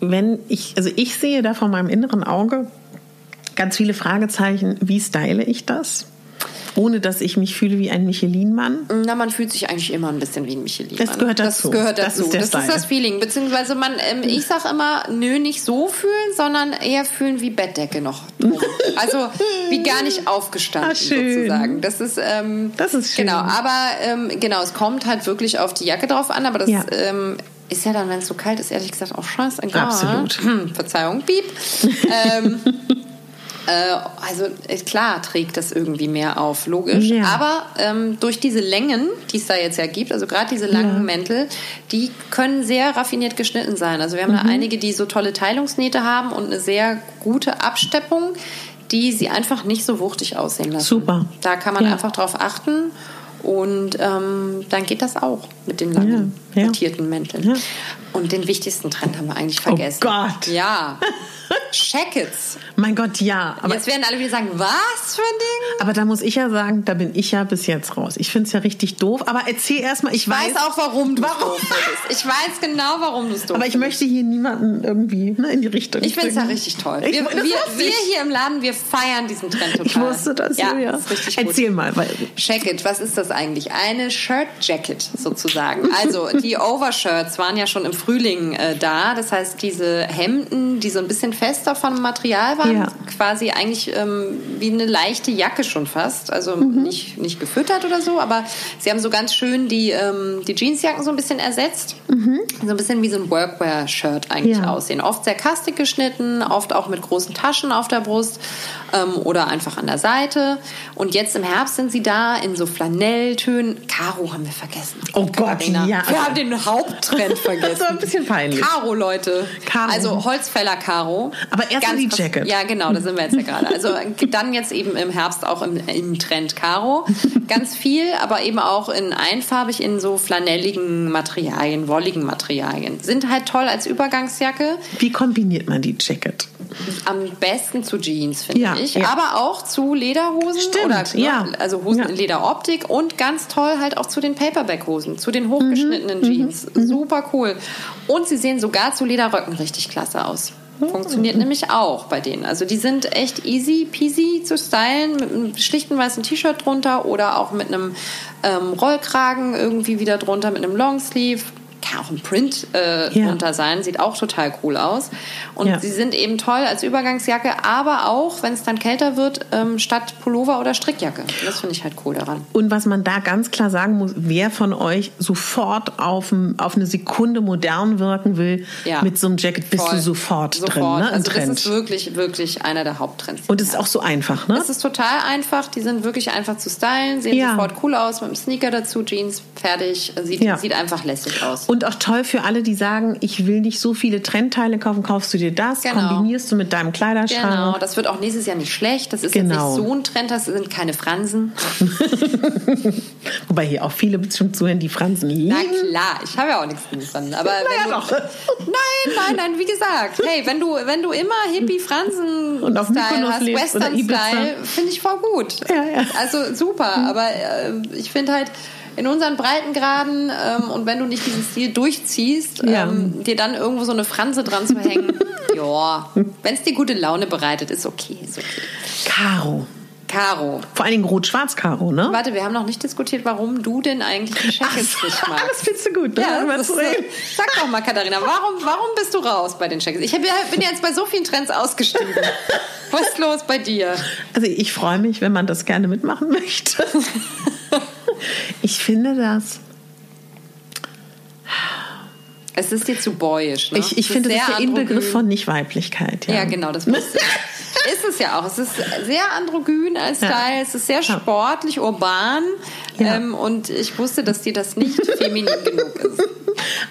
wenn ich, also ich sehe da von meinem inneren Auge ganz viele Fragezeichen, wie style ich das? Ohne dass ich mich fühle wie ein Michelin-Mann? Na, man fühlt sich eigentlich immer ein bisschen wie ein Michelin-Mann. Das gehört dazu. Das gehört dazu. Das, ist, das, ist das Feeling. Beziehungsweise man, ähm, ich sage immer, nö, nicht so fühlen, sondern eher fühlen wie Bettdecke noch. Drum. Also wie gar nicht aufgestanden Ach, sozusagen. Das ist, ähm, das ist schön. Genau, aber ähm, genau, es kommt halt wirklich auf die Jacke drauf an, aber das ja. ähm, ist ja dann, wenn es so kalt ist, ehrlich gesagt auch scheißegal. Absolut. Verzeihung, piep. ähm, äh, also äh, klar trägt das irgendwie mehr auf, logisch. Ja. Aber ähm, durch diese Längen, die es da jetzt ja gibt, also gerade diese langen ja. Mäntel, die können sehr raffiniert geschnitten sein. Also wir haben mhm. da einige, die so tolle Teilungsnähte haben und eine sehr gute Absteppung, die sie einfach nicht so wuchtig aussehen lassen. Super. Da kann man ja. einfach drauf achten und ähm, dann geht das auch mit den langen. Ja. portierten Mänteln. Ja. Und den wichtigsten Trend haben wir eigentlich vergessen. Oh Gott. Ja. Shackets. Mein Gott, ja. Aber, Jetzt werden alle wieder sagen, was für ein Ding? aber da muss ich ja sagen, da bin ich ja bis jetzt raus. Ich finde es ja richtig doof. Aber erzähl erstmal, ich, Ich weiß auch, warum du Warum? doof findest. Ich weiß genau, warum du es doof Aber ich möchte hier niemanden irgendwie ne, in die Richtung. Ich finde es ja richtig toll. Ich, Wir, wir, wir hier im Laden, wir feiern diesen Trend total. Ich wusste das, ja, Julia. das ist richtig gut. Erzähl mal. Weil, Jacket, was ist das eigentlich? Eine Shirt Jacket sozusagen. Also die Overshirts waren ja schon im Frühling äh, da. Das heißt, diese Hemden, die so ein bisschen fester vom Material waren, Ja. quasi eigentlich ähm, wie eine leichte Jacke schon fast. Also Mhm. nicht, nicht gefüttert oder so, aber sie haben so ganz schön die, ähm, die Jeansjacken so ein bisschen ersetzt. So ein bisschen wie so ein Workwear-Shirt eigentlich Mhm. Ja. aussehen. Oft sehr kastig geschnitten, oft auch mit großen Taschen auf der Brust ähm, oder einfach an der Seite. Und jetzt im Herbst sind sie da in so Flanelltönen. Karo haben wir vergessen. Oh Gott, Katharina. ja. Wir haben den Haupttrend vergessen. Das war ein bisschen peinlich. Karo, Leute. Karo. Also Holzfäller Karo. Aber erst Ganz die. Jacket. Ja, genau, da sind wir jetzt ja gerade. Also dann jetzt eben im Herbst auch im, im Trend Karo. Ganz viel, aber eben auch in einfarbig in so flanelligen Materialien, wolligen Materialien. Sind halt toll als Übergangsjacke. wie kombiniert man die Jacket? Am besten zu Jeans, finde Ja, ich. Ja. Aber auch zu Lederhosen. Stimmt, oder, ne, ja. Also Hosen Ja. in Lederoptik und ganz toll halt auch zu den Paperback-Hosen, zu den hochgeschnittenen Mhm, Jeans. Super cool. Und sie sehen sogar zu Lederröcken richtig klasse aus. Oh. Funktioniert nämlich auch bei denen. Also die sind echt easy peasy zu stylen mit einem schlichten weißen T-Shirt drunter oder auch mit einem ähm, Rollkragen irgendwie wieder drunter, mit einem Longsleeve. Kann auch ein Print äh, Ja. drunter sein, sieht auch total cool aus. Und Ja. sie sind eben toll als Übergangsjacke, aber auch, wenn es dann kälter wird, ähm, statt Pullover oder Strickjacke. Das finde ich halt cool daran. Und was man da ganz klar sagen muss, wer von euch sofort auf, auf eine Sekunde modern wirken will, Ja. mit so einem Jacket bist Voll. du sofort, drin, Sofort. ne? Im Also das Trend. ist wirklich, wirklich einer der Haupttrends. Und es ist auch so einfach, ne? Es ist total einfach, die sind wirklich einfach zu stylen, sehen sofort cool aus, mit einem Sneaker dazu, Jeans, fertig, sieht, sieht einfach lässig aus. Und auch toll für alle, die sagen, ich will nicht so viele Trendteile kaufen, kaufst du dir das, Genau. kombinierst du mit deinem Kleiderschrank. Genau, das wird auch nächstes Jahr nicht schlecht. Das ist Genau. jetzt nicht so ein Trend, das sind keine Fransen. Wobei hier auch viele bestimmt zuhören, die Fransen lieben. Na klar, ich habe ja auch nichts gegen Fransen. Aber Naja, wenn du, doch. Nein, nein, nein, wie gesagt, hey, wenn du, wenn du immer Hippie Fransen Und auf Style hast, lebst oder Western Ibiza. Style, finde ich voll gut. Ja, ja. Also super, aber äh, ich finde halt in unseren Breitengraden ähm, und wenn du nicht diesen Stil durchziehst, Ja. ähm, dir dann irgendwo so eine Franse dran zu hängen, ja, wenn es dir gute Laune bereitet, ist okay, ist okay. Karo. Caro. Vor allen Dingen rot-schwarz-Karo, ne? Warte, wir haben noch nicht diskutiert, warum du denn eigentlich die Jackets nicht magst. Das findest du gut, ne? Ja, das, zu reden. sag doch mal, Katharina, warum, warum bist du raus bei den Jackets? Ich hab, ja- bin jetzt bei so vielen Trends ausgestiegen. Was ist los bei dir? Also ich freue mich, wenn man das gerne mitmachen möchte. Ich finde das. Es ist dir zu boyisch. Ne? Ich, ich finde, das ist der Inbegriff von Nicht-Weiblichkeit. Ja, Ja, genau, das muss, ist es ja auch. Es ist sehr androgyn als Ja. Style, es ist sehr sportlich, urban Ja. ähm, und ich wusste, dass dir das nicht feminin genug ist.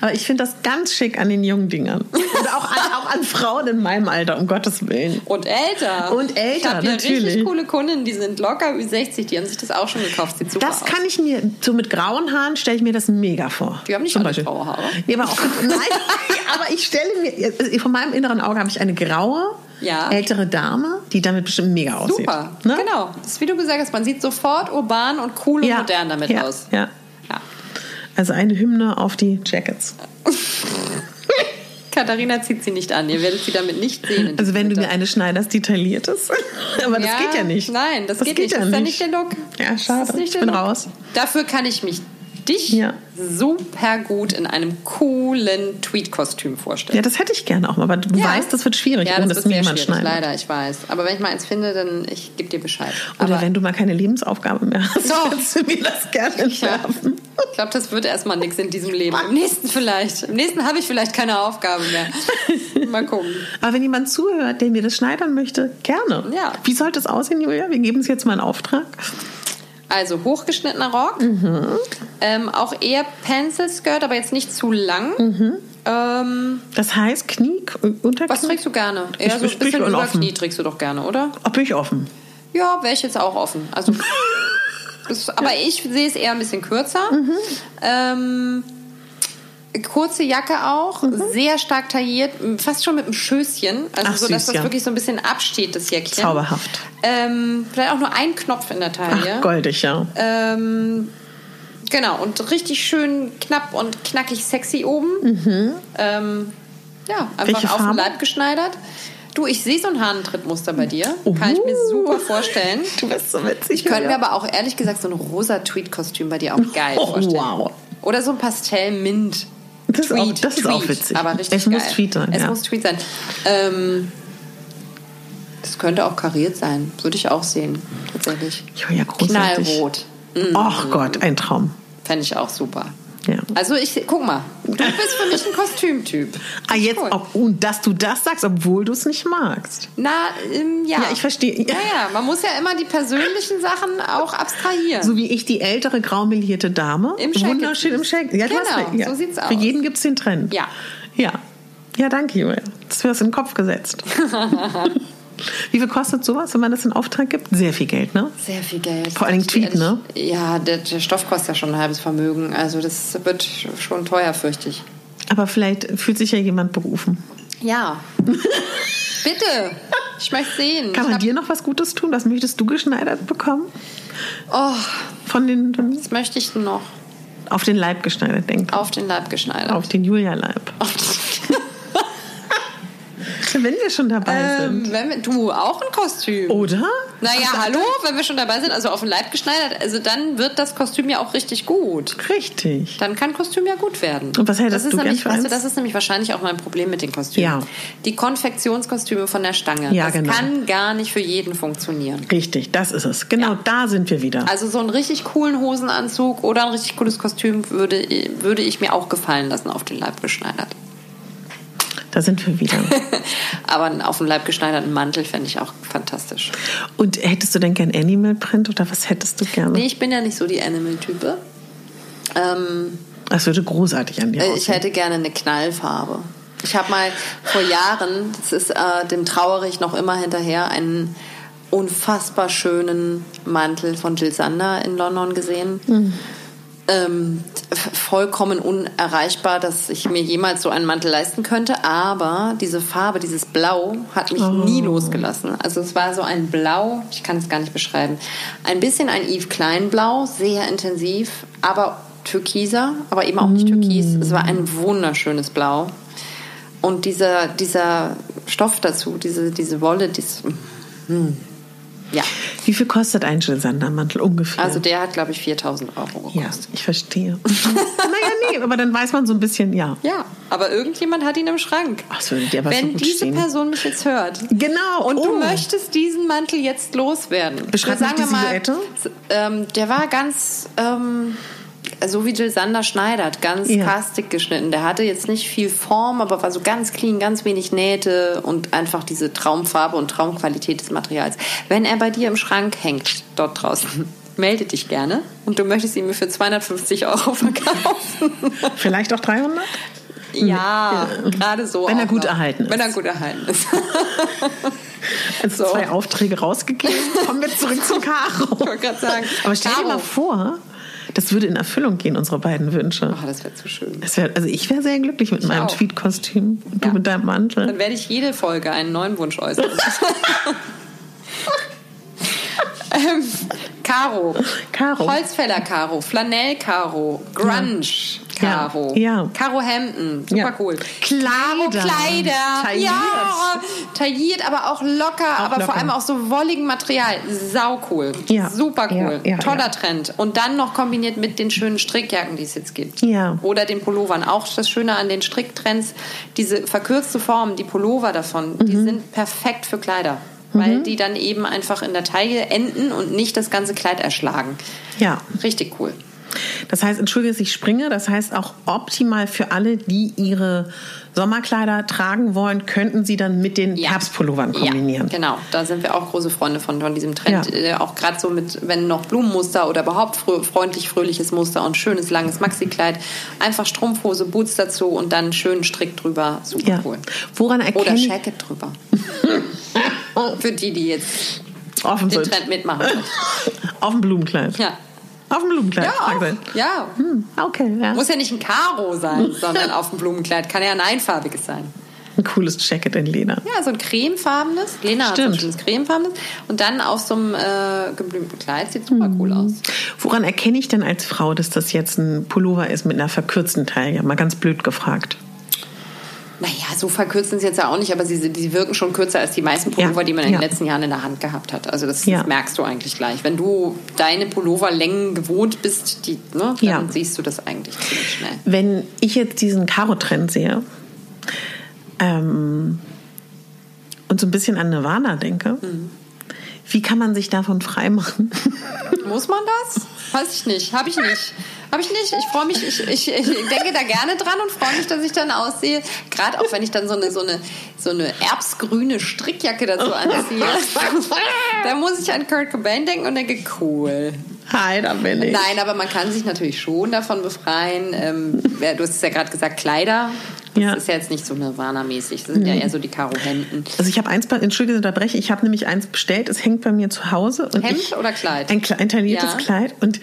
Aber ich finde das ganz schick an den jungen Dingern. Und auch an, auch an Frauen in meinem Alter, um Gottes Willen. Und älter. Und älter, ich habe ja natürlich. richtig coole Kundinnen, die sind locker über 60, die haben sich das auch schon gekauft. Sieht super Das aus. kann ich mir, so mit grauen Haaren stelle ich mir das mega vor. Die haben nicht Zum alle graue Haare. Nee, aber auch, nein, aber ich stelle mir, also von meinem inneren Auge habe ich eine graue, Ja. ältere Dame, die damit bestimmt mega aussieht. Super, Ne? genau. Das ist, wie du gesagt hast, man sieht sofort urban und cool und Ja. modern damit ja. aus. Ja. Also eine Hymne auf die Jackets. Katharina zieht sie nicht an. Ihr werdet sie damit nicht sehen. Also wenn du diesem mir eine schneiderst, detailliertes. Aber das Ja, geht ja nicht. Nein, das, geht, geht nicht. ja das ist ja nicht. nicht der Look. Ja, schade. Das ist nicht Ich bin Look. raus. Dafür kann ich mich dich Ja. super gut in einem coolen Tweed-Kostüm vorstellen. Ja, das hätte ich gerne auch mal, aber du Ja. weißt, das wird schwierig, ja, ohne das dass wird mir jemand schneidet. leider, ich weiß. Aber wenn ich mal eins finde, dann ich gebe dir Bescheid. Oder Aber wenn du mal keine Lebensaufgabe mehr hast, So. kannst du mir das gerne ja, entwerfen. ich glaube, das wird erstmal nichts in diesem Leben. Im nächsten vielleicht. Im nächsten habe ich vielleicht keine Aufgabe mehr. Mal gucken. Aber wenn jemand zuhört, der mir das schneidern möchte, gerne. Ja. Wie sollte es aussehen, Julia? Wir geben es jetzt mal in Auftrag. Also hochgeschnittener Rock, ähm, auch eher Pencil Skirt, aber jetzt nicht zu lang. Ähm, Das heißt Knie, Unterknie? was trägst du gerne? Eher Ich- so ein bisschen über offen. Knie trägst du doch gerne, oder? Ob ich offen? Ja, wäre ich jetzt auch offen. Also, das, aber ich sehe es eher ein bisschen kürzer. Mhm. Ähm, Kurze Jacke auch, sehr stark tailliert, fast schon mit einem Schößchen. Also Ach, so, dass süß, das wirklich so ein bisschen absteht, das Jäckchen. Zauberhaft. Ähm, vielleicht auch nur ein Knopf in der Taille. Ach, goldig, ja. Ähm, genau, und richtig schön knapp und knackig sexy oben. Ähm, ja, einfach Mhm. Welche auf den Farbe? Leib geschneidert. Du, ich sehe so ein Hahnentrittmuster bei dir. Oh. Kann ich mir super vorstellen. Du bist so witzig. Ich könnte mir aber auch ehrlich gesagt so ein rosa Tweed-Kostüm bei dir auch geil Oh, vorstellen. wow. Oder so ein Pastell-Mint. Das ist auch- das ist auch witzig. Aber richtig Es muss geil. Tweed sein, Es ja. muss Tweed sein. Ähm, das könnte auch kariert sein. Würde ich auch sehen, tatsächlich. Julia, großartig. Knallrot. Ach Gott, ein Traum. Fände ich auch super. Ja. Also ich, guck mal, du bist für mich ein Kostümtyp. Ah, jetzt, Cool. ob, und dass du das sagst, obwohl du es nicht magst. Na, ähm, ja. Ja, ich verstehe. Ja, ja, man muss ja immer die persönlichen Sachen auch abstrahieren. So wie ich die ältere graumelierte Dame. Im Wunderschön im gibt's. Shack. Ja, du hast Genau, recht, ja. so sieht's Für aus. jeden gibt es den Trend. Ja. Ja. Ja, danke, Julia. Das wäre in den Kopf gesetzt. wie viel kostet sowas, wenn man das in Auftrag gibt? Sehr viel Geld, ne? Sehr viel Geld. Vor ich dir Tweed, ne? Ja, der, der Stoff kostet ja schon ein halbes Vermögen. Also das wird schon teuer, fürchte ich. Aber vielleicht fühlt sich ja jemand berufen. Ja. Bitte. Ich möchte sehen. Kann ich man hab, dir noch was Gutes tun? Was möchtest du geschneidert bekommen? oh, Von den, von, was möchte ich denn noch? auf den Leib geschneidert, denkt. Auf den Leib geschneidert. Auf den Julia-Leib. Wenn wir schon dabei sind. ähm, wenn wir, du auch ein Kostüm. Oder? Naja, Ach, hallo, wenn wir schon dabei sind, also auf den Leib geschneidert, also dann wird das Kostüm ja auch richtig gut. Richtig. Dann kann Kostüm ja gut werden. Und was hättest das ist du nämlich, weißt du? Das ist nämlich wahrscheinlich auch mein Problem mit den Kostümen. Ja. Die Konfektionskostüme von der Stange. Ja, das genau. kann gar nicht für jeden funktionieren. Richtig, das ist es. Genau, da sind wir wieder. Also so einen richtig coolen Hosenanzug oder ein richtig cooles Kostüm würde, würde ich mir auch gefallen lassen auf den Leib geschneidert. Da sind wir wieder. Aber einen auf den Leib geschneiderten Mantel fände ich auch fantastisch. Und hättest du denn gern Animal Print oder was hättest du gerne? Nee, ich bin ja nicht so die Animal-Type. Ähm, Das würde großartig an dir Äh, Ich aussehen. hätte gerne eine Knallfarbe. Ich habe mal vor Jahren, das ist äh, dem trauere ich noch immer hinterher, einen unfassbar schönen Mantel von Jill Sander in London gesehen. Ähm, vollkommen unerreichbar, dass ich mir jemals so einen Mantel leisten könnte. Aber diese Farbe, dieses Blau, hat mich nie losgelassen. Also es war so ein Blau, ich kann es gar nicht beschreiben. Ein bisschen ein Yves Klein Blau, sehr intensiv, aber türkiser, aber eben auch nicht türkis. Es war ein wunderschönes Blau. Und dieser, dieser Stoff dazu, diese, diese Wolle, dies, hm, ja. Wie viel kostet ein Jill Sander Mantel ungefähr? Also der hat, glaube ich, 4000 Euro ja, gekostet. ich verstehe. naja, nee, aber dann weiß man so ein bisschen, ja. Ja, aber irgendjemand hat ihn im Schrank. Ach, das würde dir aber so Wenn gut diese stehen. Person mich jetzt hört Genau. und du oh. möchtest diesen Mantel jetzt loswerden, Beschreib mal die Silhouette. ähm, der war ganz ähm, so wie Jill Sander schneidert, ganz Ja. kastig geschnitten. Der hatte jetzt nicht viel Form, aber war so ganz clean, ganz wenig Nähte und einfach diese Traumfarbe und Traumqualität des Materials. Wenn er bei dir im Schrank hängt, dort draußen, melde dich gerne und du möchtest ihn mir für 250 Euro verkaufen. Vielleicht auch 300? Ja, gerade so. Wenn er gut noch. erhalten ist. Wenn er gut erhalten ist. Also So. zwei Aufträge rausgegeben. Kommen wir zurück zum Karo. Ich wollte gerade sagen, Aber stell dir Caro. mal vor, das würde in Erfüllung gehen, unsere beiden Wünsche. Oh, das wäre zu schön. Wär, also ich wäre sehr glücklich mit meinem auch. Tweed-Kostüm und du Ja. mit deinem Mantel. Dann werde ich jede Folge einen neuen Wunsch äußern. ähm, Caro. Caro. Holzfäller Caro. Flanell Caro. Grunge Caro. Ja. Caro Hemden. Super Ja. cool. Kleider. Caro Kleider. Tailliert. Ja. Tailliert, aber auch locker, aber locker. vor allem auch so wolligem Material. Sau cool. Ja. Super cool. Ja, Toller. Trend. Und dann noch kombiniert mit den schönen Strickjacken, die es jetzt gibt. Ja. Oder den Pullovern. Auch das Schöne an den Stricktrends, diese verkürzte Form, die Pullover davon, die Mhm. sind perfekt für Kleider. Weil die dann eben einfach in der Taille enden und nicht das ganze Kleid erschlagen. Ja. Richtig cool. Das heißt, entschuldige, dass ich springe, das heißt auch optimal für alle, die ihre Sommerkleider tragen wollen, könnten sie dann mit den Herbstpullovern kombinieren. Ja, genau, da sind wir auch große Freunde von, von diesem Trend. Ja. Äh, auch gerade so mit, wenn noch Blumenmuster oder überhaupt freundlich, fröhliches Muster und schönes, langes Maxi-Kleid. Einfach Strumpfhose, Boots dazu und dann einen schönen Strick drüber. Super Ja. cool. Woran Oder erkenne Jacket drüber. Für die, die jetzt offen den sind? Trend mitmachen. Auf dem Blumenkleid. Ja. Auf dem Blumenkleid? Ja, auch. ja. Hm, okay, ja. Muss ja nicht ein Karo sein, sondern auf dem Blumenkleid. Kann ja ein einfarbiges sein. Ein cooles Jacket in Leder. Ja, so ein cremefarbenes. Lena hat so ein Stimmt. cremefarbenes. Und dann auf so einem äh, geblümten Kleid. Sieht super cool aus. Woran erkenne ich denn als Frau, dass das jetzt ein Pullover ist mit einer verkürzten Taille? Mal ganz blöd gefragt. Naja, so verkürzt sind sie jetzt ja auch nicht, aber sie, sie wirken schon kürzer als die meisten Pullover, Ja, die man in den letzten Jahren in der Hand gehabt hat. Also das, das merkst du eigentlich gleich. Wenn du deine Pulloverlängen gewohnt bist, die, ne, dann siehst du das eigentlich ziemlich schnell. Wenn ich jetzt diesen Karo-Trend sehe ähm, und so ein bisschen an Nirvana denke, wie kann man sich davon freimachen? Muss man das? Weiß ich nicht. Habe ich nicht. Habe ich nicht. Ich freue mich, ich, ich, ich denke da gerne dran und freue mich, dass ich dann aussehe. Gerade auch wenn ich dann so eine, so eine, so eine erbsgrüne Strickjacke dazu anziehe. da muss ich an Kurt Cobain denken und denke, cool. Hi, da bin ich. Nein, aber man kann sich natürlich schon davon befreien. Ähm, du hast es ja gerade gesagt, Kleider. Das Ja. ist ja jetzt nicht so Nirvana-mäßig. Das sind ja eher so die Karo-Hemden. Also ich habe eins, entschuldige, ich unterbreche, ich habe nämlich eins bestellt, es hängt bei mir zu Hause. Und Hemd ich, oder Kleid? Ein, ein tailliertes Ja. Kleid und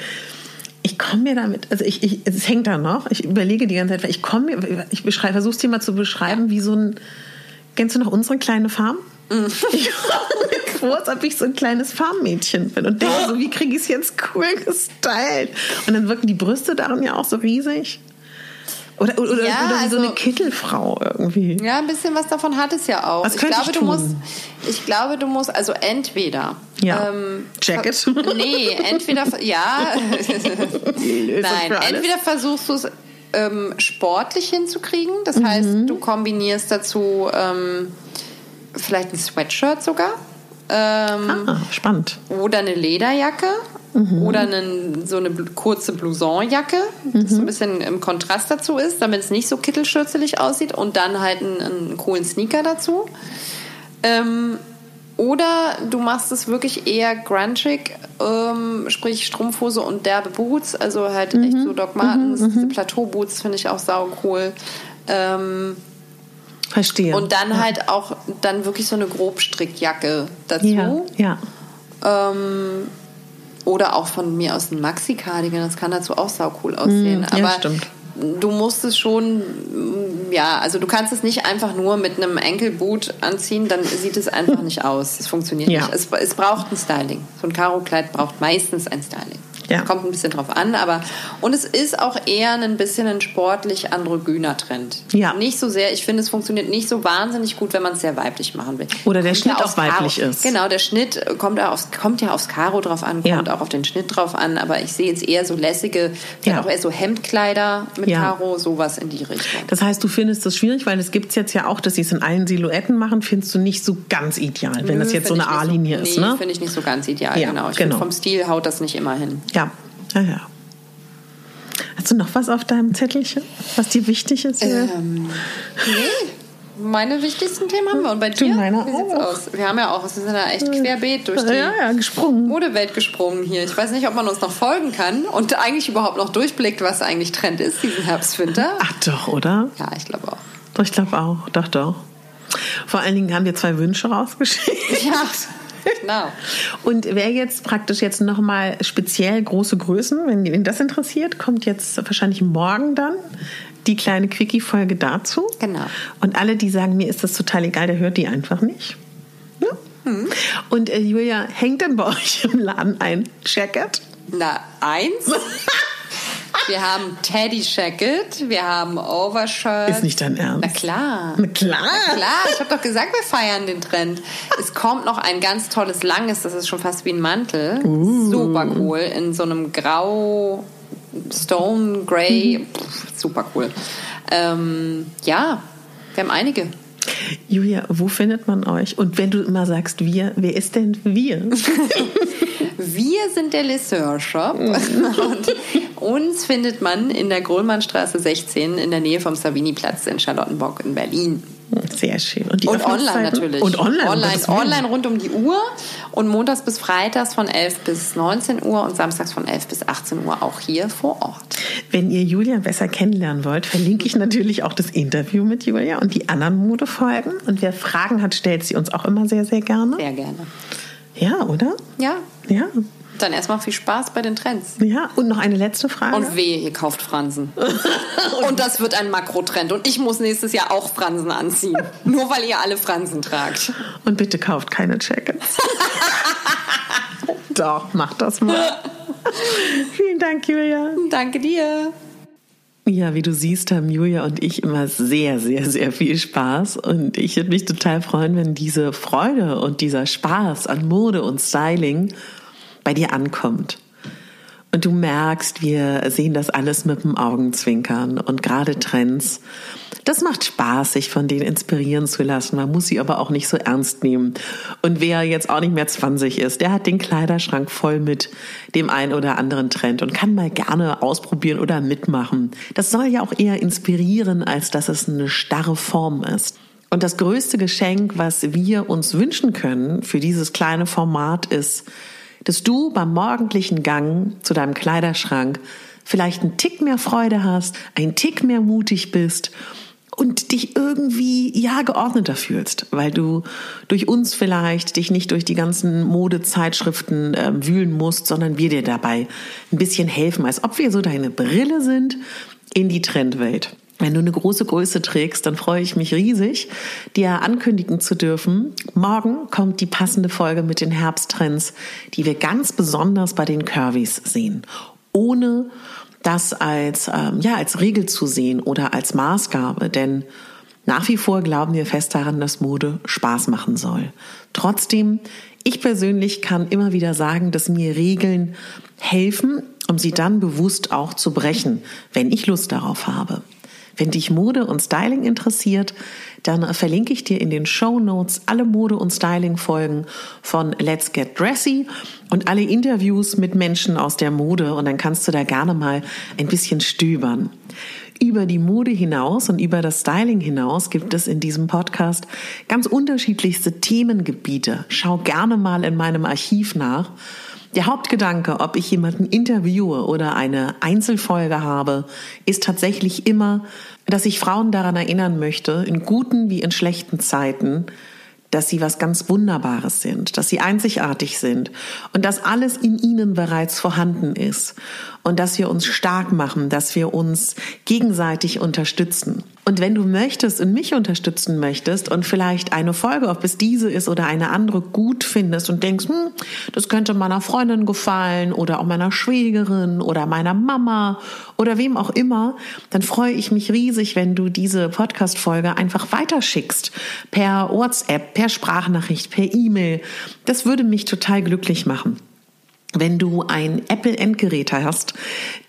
ich komme mir damit, also ich, ich, es hängt da noch, ich überlege die ganze Zeit, ich komme mir, ich beschreibe, versuche es dir mal zu beschreiben, wie so ein, kennst du noch unsere kleine Farm? Mhm. Ich komme mir vor, als ob ich so ein kleines Farmmädchen bin und denke so, wie kriege ich es jetzt cool gestylt? Und dann wirken die Brüste darin ja auch so riesig. Oder, oder, Ja, oder wie so also- eine Kittelfrau irgendwie. Ja, ein bisschen was davon hat es ja auch. Was ich glaube, ich du musst, ich glaube, du musst, also entweder. Ja. ähm, Jacket? Nee, entweder, ja. Nein, entweder versuchst du es ähm, sportlich hinzukriegen. Das Mhm. heißt, du kombinierst dazu ähm, vielleicht ein Sweatshirt sogar. Ähm, Ah, spannend. oder eine Lederjacke Mhm. oder einen, so eine kurze Blousonjacke, Mhm. das so ein bisschen im Kontrast dazu ist, damit es nicht so kittelschürzelig aussieht und dann halt einen, einen coolen Sneaker dazu. Ähm, oder du machst es wirklich eher grunchig, ähm, sprich Strumpfhose und derbe Boots, also halt Mhm. echt so Doc Martens, diese Plateau-Boots finde ich auch sau cool. Ähm, Verstehe. und dann halt auch dann wirklich so eine Grobstrickjacke dazu. ja, ja. Ähm, oder auch von mir aus ein Maxi-Cardigan, das kann dazu auch sau cool aussehen. Mm, ja, Aber stimmt. du musst es schon, mm, ja, also du kannst es nicht einfach nur mit einem Enkelboot anziehen, dann sieht es einfach nicht aus. Es funktioniert Ja. nicht. Es, es braucht ein Styling. So ein Karo-Kleid braucht meistens ein Styling. Ja. Kommt ein bisschen drauf an, aber und es ist auch eher ein bisschen ein sportlich androgyner Trend. Ja. Nicht so sehr, ich finde, es funktioniert nicht so wahnsinnig gut, wenn man es sehr weiblich machen will. Oder der Kommt Schnitt ja auch aufs Karo. weiblich ist. Genau, der Schnitt kommt ja aufs, kommt ja aufs Karo drauf an, Ja. kommt auch auf den Schnitt drauf an, aber ich sehe jetzt eher so lässige, Ja. auch eher so Hemdkleider mit Ja. Karo, sowas in die Richtung. Das heißt, du findest das schwierig, weil es gibt es jetzt ja auch, dass sie es in allen Silhouetten machen, findest du nicht so ganz ideal, wenn das Nö, jetzt so find eine A-Linie nee, ist, ne? finde ich nicht so ganz ideal, Ja, genau. Ich genau. finde, vom Stil haut das nicht immer hin. Ja, ja, ja. Hast du noch was auf deinem Zettelchen, was dir wichtig ist? Ähm, nee, meine wichtigsten Themen haben wir. Und bei dir? meine Wie sieht's auch. aus? Wir haben ja auch, es ist ja echt querbeet durch die ja, ja, gesprungen. Modewelt gesprungen hier. Ich weiß nicht, ob man uns noch folgen kann und eigentlich überhaupt noch durchblickt, was eigentlich Trend ist, diesen Herbst, Winter. Ach doch, oder? Ja, ich glaube auch. Doch, Ich glaube auch, doch, doch. Vor allen Dingen haben wir zwei Wünsche rausgeschickt. Ja, genau. Und wer jetzt praktisch jetzt nochmal speziell große Größen, wenn ihn das interessiert, kommt jetzt wahrscheinlich morgen dann die kleine Quickie-Folge dazu. Genau. Und alle, die sagen, mir ist das total egal, der hört die einfach nicht. Ja? Mhm. Und äh, Julia, hängt denn bei euch im Laden ein Jacket? Na, eins. Wir haben Teddy Jacket, wir haben Overshirt. Ist nicht dein Ernst? Na klar. Na klar. Klar, ich habe doch gesagt, wir feiern den Trend. Es kommt noch ein ganz tolles langes, das ist schon fast wie ein Mantel. Uh. Super cool, in so einem grau, Stone Grey. Pff, super cool. Ähm, ja, wir haben einige. Julia, wo findet man euch? Und wenn du immer sagst wir, wer ist denn wir? Wir sind der Lesseur Shop und uns findet man in der Gröllmannstraße 16 in der Nähe vom Savini-Platz in Charlottenburg in Berlin. Sehr schön. die Und online natürlich. Und online. Online, online rund um die Uhr und montags bis freitags von 11 bis 19 Uhr und samstags von 11 bis 18 Uhr auch hier vor Ort. Wenn ihr Julia besser kennenlernen wollt, verlinke ich natürlich auch das Interview mit Julia und die anderen Modefolgen. Und wer Fragen hat, stellt sie uns auch immer sehr, sehr gerne. Sehr gerne. Ja, oder? Ja, Ja. Dann erstmal viel Spaß bei den Trends. Ja, und noch eine letzte Frage. Und wehe, ihr kauft Fransen. und das wird ein Makrotrend. Und ich muss nächstes Jahr auch Fransen anziehen. Nur weil ihr alle Fransen tragt. Und bitte kauft keine Jackets. Doch, macht das mal. Vielen Dank, Julia. Danke dir. Ja, wie du siehst, haben Julia und ich immer sehr, sehr, sehr viel Spaß. Und ich würde mich total freuen, wenn diese Freude und dieser Spaß an Mode und Styling bei dir ankommt. Und du merkst, wir sehen das alles mit dem Augenzwinkern und gerade Trends. Das macht Spaß, sich von denen inspirieren zu lassen. Man muss sie aber auch nicht so ernst nehmen. Und wer jetzt auch nicht mehr 20 ist, der hat den Kleiderschrank voll mit dem einen oder anderen Trend und kann mal gerne ausprobieren oder mitmachen. Das soll ja auch eher inspirieren, als dass es eine starre Form ist. Und das größte Geschenk, was wir uns wünschen können für dieses kleine Format ist, dass du beim morgendlichen Gang zu deinem Kleiderschrank vielleicht einen Tick mehr Freude hast, ein Tick mehr mutig bist und dich irgendwie ja geordneter fühlst, weil du durch uns vielleicht dich nicht durch die ganzen Modezeitschriften äh, wühlen musst, sondern wir dir dabei ein bisschen helfen, als ob wir so deine Brille sind in die Trendwelt. Wenn du eine große Größe trägst, dann freue ich mich riesig, dir ankündigen zu dürfen. Morgen kommt die passende Folge mit den Herbsttrends, die wir ganz besonders bei den Curvys sehen. Ohne das als, ähm, ja, als Regel zu sehen oder als Maßgabe, denn nach wie vor glauben wir fest daran, dass Mode Spaß machen soll. Trotzdem, ich persönlich kann immer wieder sagen, dass mir Regeln helfen, um sie dann bewusst auch zu brechen, wenn ich Lust darauf habe. Wenn dich Mode und Styling interessiert, dann verlinke ich dir in den Show Notes alle Mode- und Styling-Folgen von Let's Get Dressy und alle Interviews mit Menschen aus der Mode und dann kannst du da gerne mal ein bisschen stöbern. Über die Mode hinaus und über das Styling hinaus gibt es in diesem Podcast ganz unterschiedlichste Themengebiete. Schau gerne mal in meinem Archiv nach. Der Hauptgedanke, ob ich jemanden interviewe oder eine Einzelfolge habe, ist tatsächlich immer, dass ich Frauen daran erinnern möchte, in guten wie in schlechten Zeiten, dass sie was ganz Wunderbares sind, dass sie einzigartig sind und dass alles in ihnen bereits vorhanden ist und dass wir uns stark machen, dass wir uns gegenseitig unterstützen. Und wenn du möchtest und mich unterstützen möchtest und vielleicht eine Folge, ob es diese ist oder eine andere, gut findest und denkst, hm, das könnte meiner Freundin gefallen oder auch meiner Schwägerin oder meiner Mama oder wem auch immer, dann freue ich mich riesig, wenn du diese Podcast-Folge einfach weiterschickst. Per WhatsApp, per Sprachnachricht, per E-Mail. Das würde mich total glücklich machen. Wenn du ein Apple-Endgerät hast,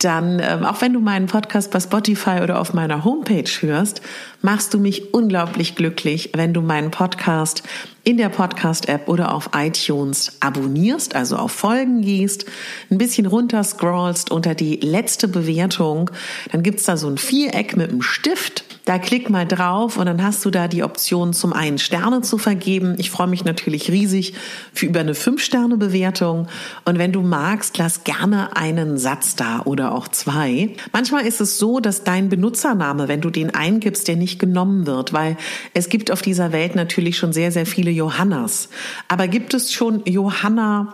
dann, ähm, auch wenn du meinen Podcast bei Spotify oder auf meiner Homepage hörst, machst du mich unglaublich glücklich, wenn du meinen Podcast in der Podcast-App oder auf iTunes abonnierst, also auf Folgen gehst, ein bisschen runter scrollst unter die letzte Bewertung, dann gibt's da so ein Viereck mit einem Stift da klick mal drauf und dann hast du da die Option, zum einen Sterne zu vergeben. Ich freue mich natürlich riesig für über eine 5-Sterne-Bewertung. Und wenn du magst, lass gerne einen Satz da oder auch zwei. Manchmal ist es so, dass dein Benutzername, wenn du den eingibst, der nicht genommen wird, weil es gibt auf dieser Welt natürlich schon sehr, sehr viele Johannas. Aber gibt es schon Johanna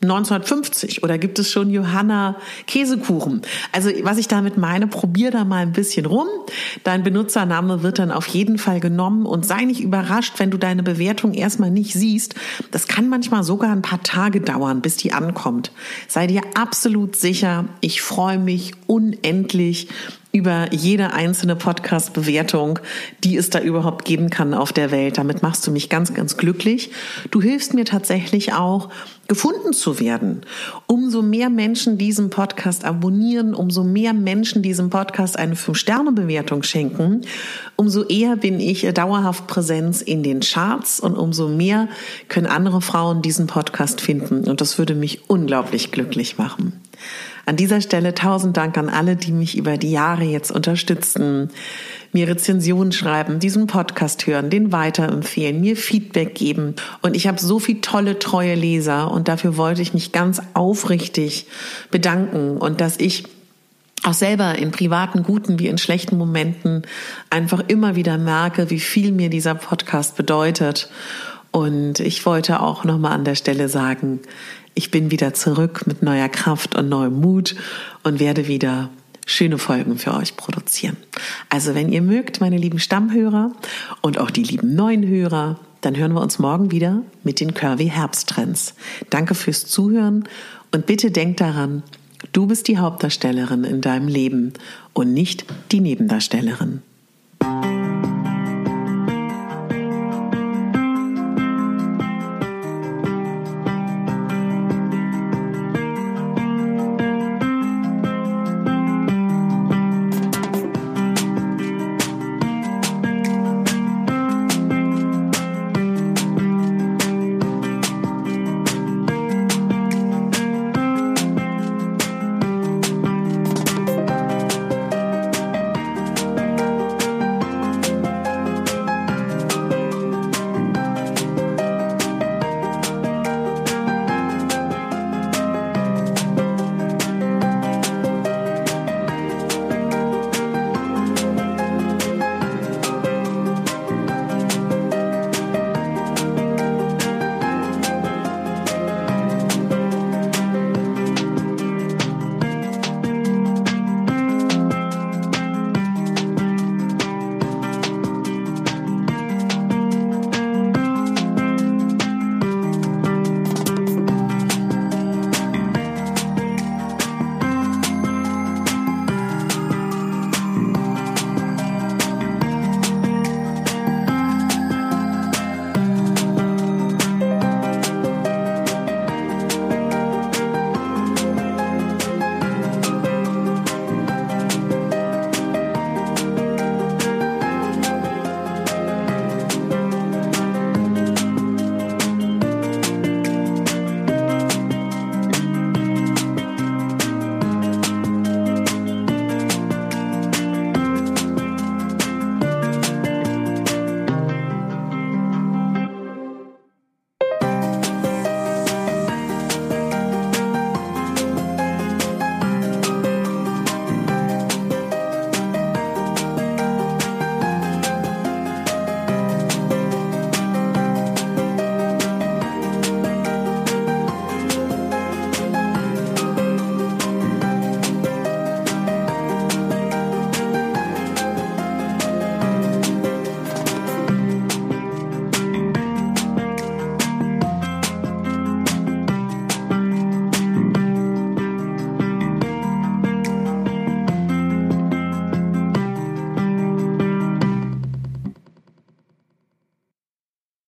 1950 oder gibt es schon Johanna Käsekuchen? Also was ich damit meine, probier da mal ein bisschen rum. Dein Benutzername wird dann auf jeden Fall genommen und sei nicht überrascht, wenn du deine Bewertung erstmal nicht siehst. Das kann manchmal sogar ein paar Tage dauern, bis die ankommt. Sei dir absolut sicher, ich freue mich unendlich über jede einzelne Podcast-Bewertung, die es da überhaupt geben kann auf der Welt. Damit machst du mich ganz, ganz glücklich. Du hilfst mir tatsächlich auch, gefunden zu werden. Umso mehr Menschen diesen Podcast abonnieren, umso mehr Menschen diesem Podcast eine Fünf-Sterne-Bewertung schenken, umso eher bin ich dauerhaft Präsenz in den Charts und umso mehr können andere Frauen diesen Podcast finden. Und das würde mich unglaublich glücklich machen. An dieser Stelle tausend Dank an alle, die mich über die Jahre jetzt unterstützen, mir Rezensionen schreiben, diesen Podcast hören, den weiterempfehlen, mir Feedback geben. Und ich habe so viele tolle, treue Leser und dafür wollte ich mich ganz aufrichtig bedanken und dass ich auch selber in privaten guten wie in schlechten Momenten einfach immer wieder merke, wie viel mir dieser Podcast bedeutet. Und ich wollte auch nochmal an der Stelle sagen, Ich bin wieder zurück mit neuer Kraft und neuem Mut und werde wieder schöne Folgen für euch produzieren. Also wenn ihr mögt, meine lieben Stammhörer und auch die lieben neuen Hörer, dann hören wir uns morgen wieder mit den Curvy Herbsttrends. Danke fürs Zuhören und bitte denkt daran, du bist die Hauptdarstellerin in deinem Leben und nicht die Nebendarstellerin.